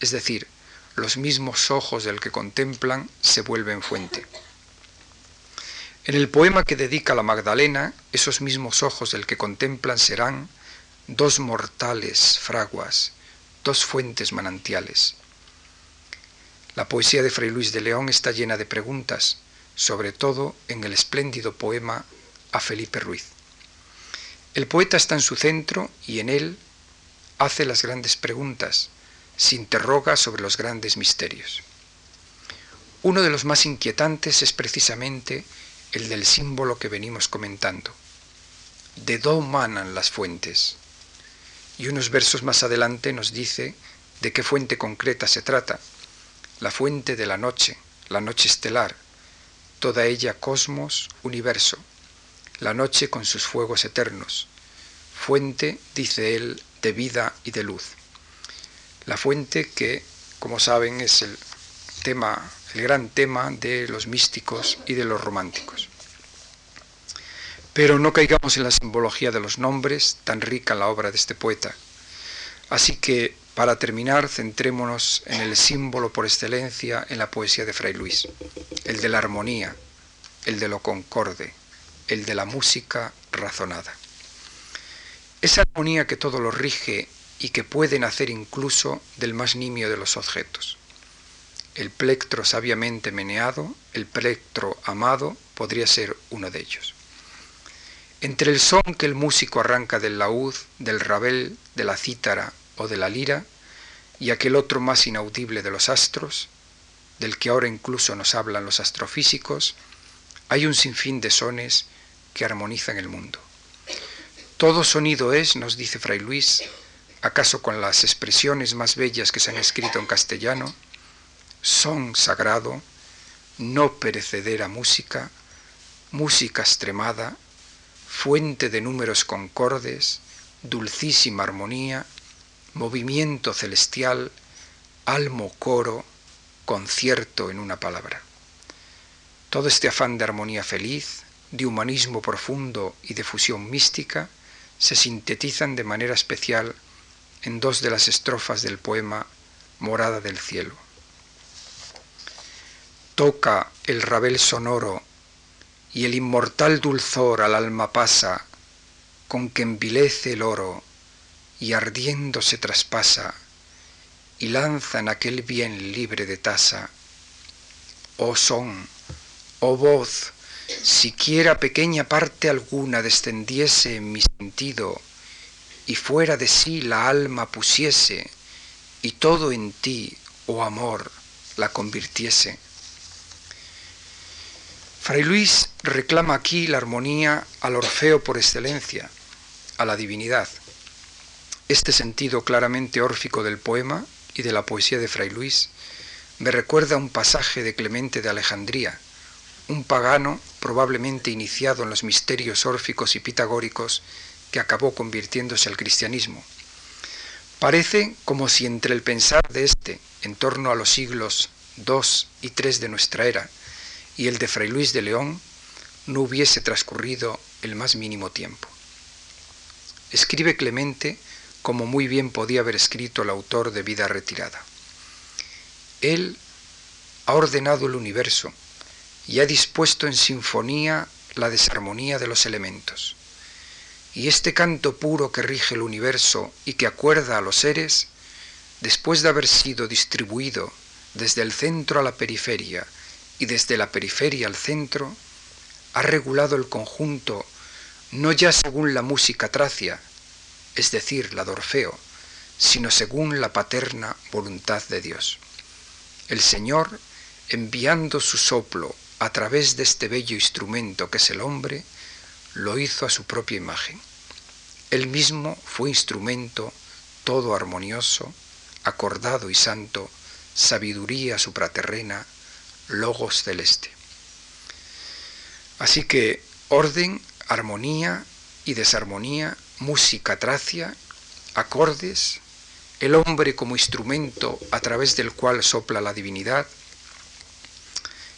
es decir, los mismos ojos del que contemplan se vuelven fuente. En el poema que dedica la Magdalena, esos mismos ojos del que contemplan serán dos mortales fraguas, dos fuentes manantiales. La poesía de Fray Luis de León está llena de preguntas, sobre todo en el espléndido poema a Felipe Ruiz. El poeta está en su centro y en él hace las grandes preguntas, se interroga sobre los grandes misterios. Uno de los más inquietantes es precisamente el del símbolo que venimos comentando. ¿De dónde manan las fuentes? Y unos versos más adelante nos dice de qué fuente concreta se trata. La fuente de la noche, la noche estelar, toda ella cosmos, universo, la noche con sus fuegos eternos, fuente, dice él, de vida y de luz. La fuente que, como saben, es el tema, el gran tema de los místicos y de los románticos. Pero no caigamos en la simbología de los nombres, tan rica en la obra de este poeta. Así que, para terminar, centrémonos en el símbolo por excelencia en la poesía de Fray Luis, el de la armonía, el de lo concorde, el de la música razonada. Esa armonía que todo lo rige y que puede nacer incluso del más nimio de los objetos. El plectro sabiamente meneado, el plectro amado, podría ser uno de ellos. Entre el son que el músico arranca del laúd, del rabel, de la cítara o de la lira, y aquel otro más inaudible de los astros, del que ahora incluso nos hablan los astrofísicos, hay un sinfín de sones que armonizan el mundo. Todo sonido es, nos dice Fray Luis, acaso con las expresiones más bellas que se han escrito en castellano, son sagrado, no perecedera música, música extremada, fuente de números concordes, dulcísima armonía, movimiento celestial, almo coro, concierto en una palabra. Todo este afán de armonía feliz, de humanismo profundo y de fusión mística se sintetizan de manera especial en dos de las estrofas del poema Morada del Cielo. Toca el rabel sonoro y el inmortal dulzor al alma pasa, con que envilece el oro y ardiendo se traspasa, y lanza en aquel bien libre de tasa. Oh son, oh voz, siquiera pequeña parte alguna descendiese en mi sentido, y fuera de sí la alma pusiese, y todo en ti, oh amor, la convirtiese. Fray Luis reclama aquí la armonía al Orfeo por excelencia, a la divinidad. Este sentido claramente órfico del poema y de la poesía de Fray Luis me recuerda un pasaje de Clemente de Alejandría, un pagano probablemente iniciado en los misterios órficos y pitagóricos que acabó convirtiéndose al cristianismo. Parece como si entre el pensar de éste en torno a los siglos II y III de nuestra era y el de Fray Luis de León no hubiese transcurrido el más mínimo tiempo. Escribe Clemente como muy bien podía haber escrito el autor de Vida Retirada. Él ha ordenado el universo y ha dispuesto en sinfonía la desarmonía de los elementos. Y este canto puro que rige el universo y que acuerda a los seres, después de haber sido distribuido desde el centro a la periferia y desde la periferia al centro, ha regulado el conjunto no ya según la música tracia, es decir, la de Orfeo, sino según la paterna voluntad de Dios. El Señor, enviando su soplo a través de este bello instrumento que es el hombre, lo hizo a su propia imagen. Él mismo fue instrumento todo armonioso, acordado y santo, sabiduría supraterrena, logos celeste. Así que orden, armonía y desarmonía, música tracia, acordes, el hombre como instrumento a través del cual sopla la divinidad,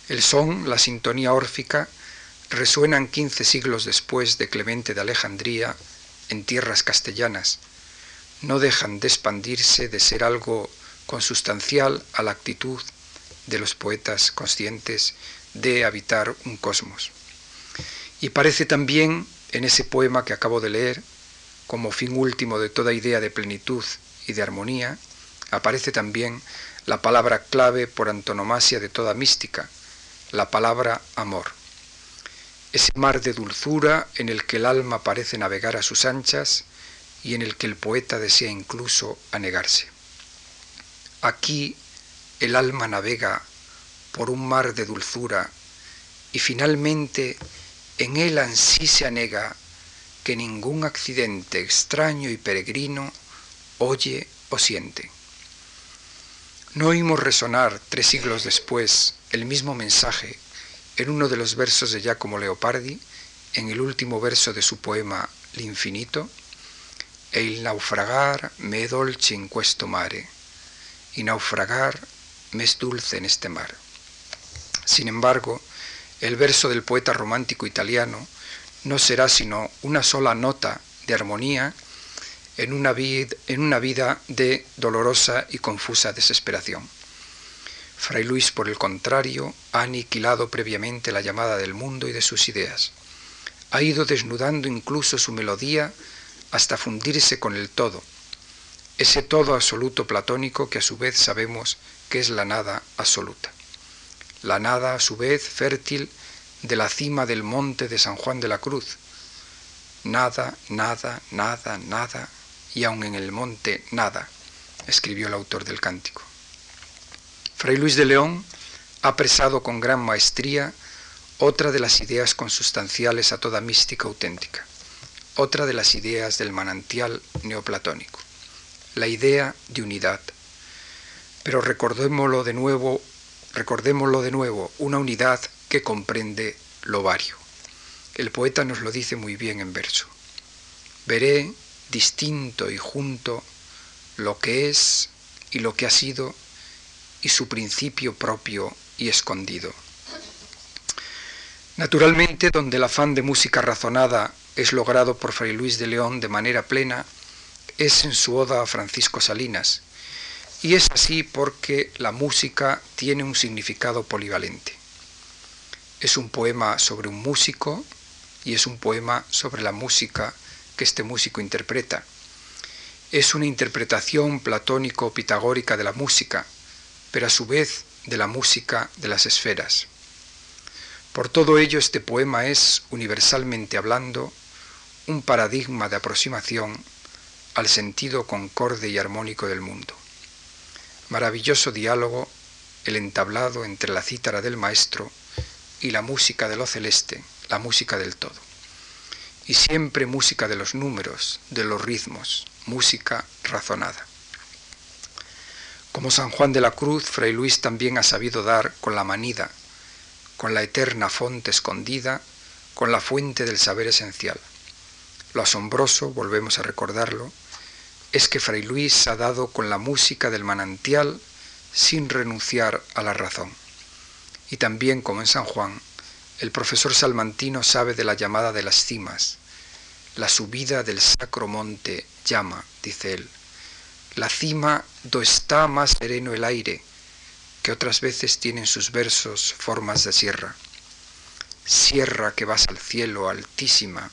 el son, la sintonía órfica, resuenan quince siglos después de Clemente de Alejandría en tierras castellanas, no dejan de expandirse, de ser algo consustancial a la actitud de los poetas conscientes de habitar un cosmos. Y parece también en ese poema que acabo de leer, como fin último de toda idea de plenitud y de armonía, aparece también la palabra clave por antonomasia de toda mística, la palabra amor. Ese mar de dulzura en el que el alma parece navegar a sus anchas y en el que el poeta desea incluso anegarse. Aquí el alma navega por un mar de dulzura y finalmente en él ansí se anega que ningún accidente extraño y peregrino oye o siente. No oímos resonar tres siglos después el mismo mensaje en uno de los versos de Giacomo Leopardi, en el último verso de su poema L'infinito, e il naufragar me dolce in questo mare y naufragar me es dulce en este mar. Sin embargo, el verso del poeta romántico italiano no será sino una sola nota de armonía en una, en una vida de dolorosa y confusa desesperación. Fray Luis, por el contrario, ha aniquilado previamente la llamada del mundo y de sus ideas. Ha ido desnudando incluso su melodía hasta fundirse con el todo, ese todo absoluto platónico que a su vez sabemos que es la nada absoluta. La nada a su vez fértil de la cima del monte de San Juan de la Cruz. Nada, nada, nada, nada, y aun en el monte nada, escribió el autor del cántico. Fray Luis de León ha apresado con gran maestría otra de las ideas consustanciales a toda mística auténtica, otra de las ideas del manantial neoplatónico, la idea de unidad. Pero recordémoslo de nuevo, recordémoslo de nuevo, una unidad que comprende lo vario. El poeta nos lo dice muy bien en verso. Veré distinto y junto lo que es y lo que ha sido y su principio propio y escondido. Naturalmente, donde el afán de música razonada es logrado por Fray Luis de León de manera plena, es en su oda a Francisco Salinas, y es así porque la música tiene un significado polivalente. Es un poema sobre un músico y es un poema sobre la música que este músico interpreta. Es una interpretación platónico-pitagórica de la música, pero a su vez de la música de las esferas. Por todo ello, este poema es, universalmente hablando, un paradigma de aproximación al sentido concorde y armónico del mundo. Maravilloso diálogo el entablado entre la cítara del maestro y la música de lo celeste, la música del todo y siempre música de los números, de los ritmos, música razonada. Como San Juan de la Cruz, Fray Luis también ha sabido dar con la manida, con la eterna fonte escondida, con la fuente del saber esencial. Lo asombroso, volvemos a recordarlo, es que Fray Luis ha dado con la música del manantial sin renunciar a la razón. Y también, como en San Juan, el profesor salmantino sabe de la llamada de las cimas. La subida del sacro monte llama, dice él. La cima do está más sereno el aire, que otras veces tienen sus versos formas de sierra. Sierra que vas al cielo altísima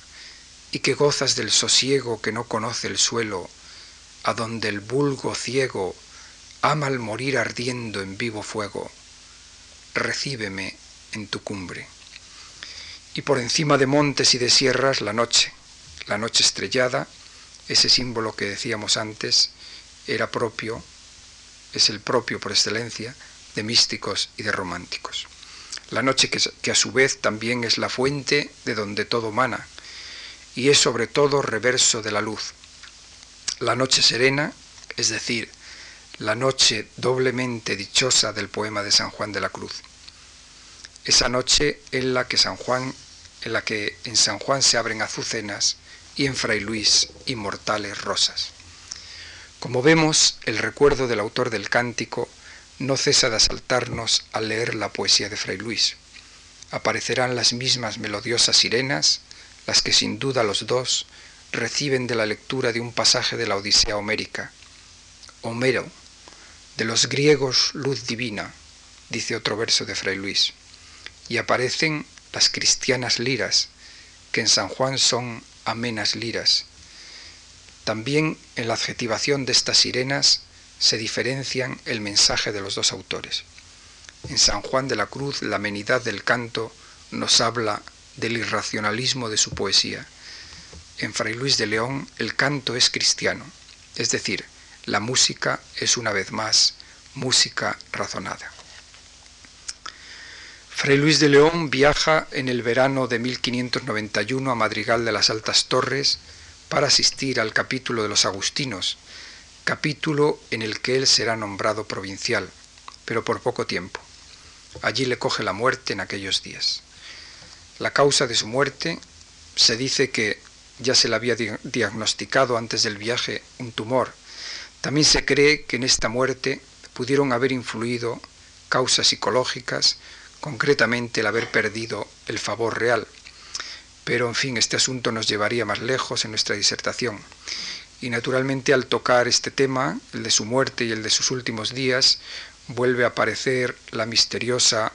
y que gozas del sosiego que no conoce el suelo, a donde el vulgo ciego ama al morir ardiendo en vivo fuego. Recíbeme en tu cumbre y por encima de montes y de sierras la noche, la noche estrellada, ese símbolo que decíamos antes, era propio, es el propio por excelencia de místicos y de románticos. La noche que, que a su vez también es la fuente de donde todo mana y es sobre todo reverso de la luz. La noche serena, es decir, la noche doblemente dichosa del poema de San Juan de la Cruz. Esa noche en la que San Juan en la que en San Juan se abren azucenas y en Fray Luis inmortales rosas. Como vemos, el recuerdo del autor del cántico no cesa de asaltarnos al leer la poesía de Fray Luis. Aparecerán las mismas melodiosas sirenas, las que sin duda los dos reciben de la lectura de un pasaje de la Odisea homérica. Homero, de los griegos luz divina, dice otro verso de Fray Luis, y aparecen las cristianas liras, que en San Juan son amenas liras. También en la adjetivación de estas sirenas se diferencian el mensaje de los dos autores. En San Juan de la Cruz la amenidad del canto nos habla del irracionalismo de su poesía. En Fray Luis de León el canto es cristiano, es decir, la música es una vez más música razonada. Fray Luis de León viaja en el verano de 1591 a Madrigal de las Altas Torres para asistir al capítulo de los Agustinos, capítulo en el que él será nombrado provincial, pero por poco tiempo. Allí le coge la muerte en aquellos días. La causa de su muerte se dice que ya se le había diagnosticado antes del viaje un tumor. También se cree que en esta muerte pudieron haber influido causas psicológicas concretamente el haber perdido el favor real. Pero, en fin, este asunto nos llevaría más lejos en nuestra disertación. Y naturalmente al tocar este tema, el de su muerte y el de sus últimos días, vuelve a aparecer la misteriosa,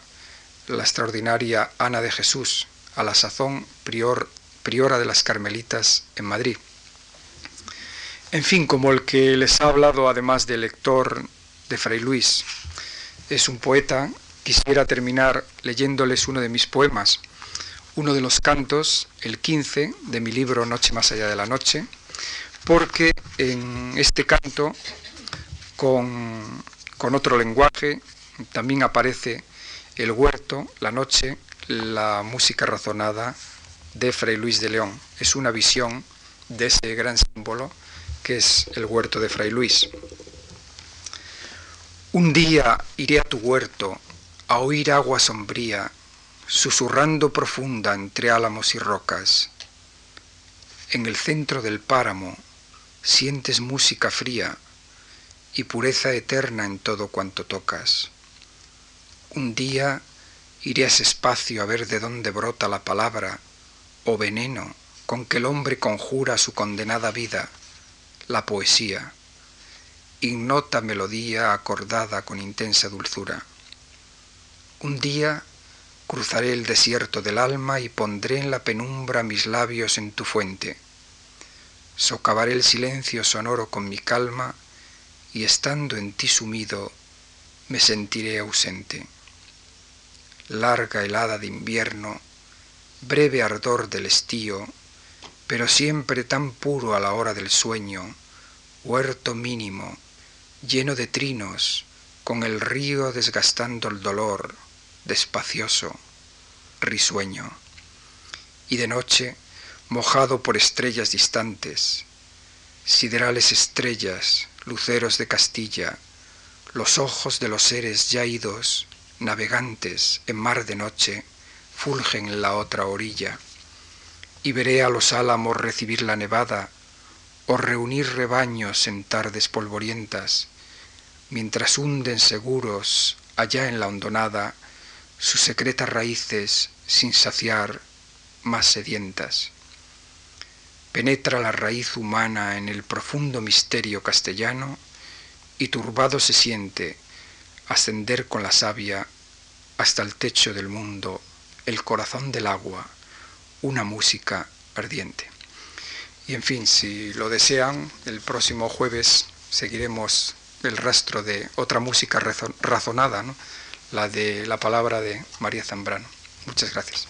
la extraordinaria Ana de Jesús, a la sazón prior, priora de las Carmelitas en Madrid. En fin, como el que les ha hablado, además de lector de Fray Luis, es un poeta Quisiera terminar leyéndoles uno de mis poemas, uno de los cantos, el 15 de mi libro Noche más allá de la noche, porque en este canto con, con otro lenguaje, también aparece el huerto, la noche, la música razonada de Fray Luis de León. Es una visión de ese gran símbolo que es el huerto de Fray Luis. Un día iré a tu huerto a oír agua sombría, susurrando profunda entre álamos y rocas. En el centro del páramo sientes música fría y pureza eterna en todo cuanto tocas. Un día iré a ese espacio a ver de dónde brota la palabra o veneno con que el hombre conjura su condenada vida, la poesía, ignota melodía acordada con intensa dulzura. Un día cruzaré el desierto del alma y pondré en la penumbra mis labios en tu fuente. Socavaré el silencio sonoro con mi calma y estando en ti sumido me sentiré ausente larga helada de invierno, breve ardor del estío, pero siempre tan puro a la hora del sueño, huerto mínimo, lleno de trinos, con el río desgastando el dolor, despacioso, risueño. Y de noche, mojado por estrellas distantes, siderales estrellas, luceros de Castilla, los ojos de los seres ya idos, navegantes en mar de noche, fulgen en la otra orilla, y veré a los álamos recibir la nevada, o reunir rebaños en tardes polvorientas, mientras hunden seguros allá en la hondonada sus secretas raíces sin saciar más sedientas. Penetra la raíz humana en el profundo misterio castellano y turbado se siente ascender con la savia hasta el techo del mundo, el corazón del agua, una música ardiente. Y en fin, si lo desean, el próximo jueves seguiremos el rastro de otra música razonada, la de la palabra de María Zambrano. Muchas gracias.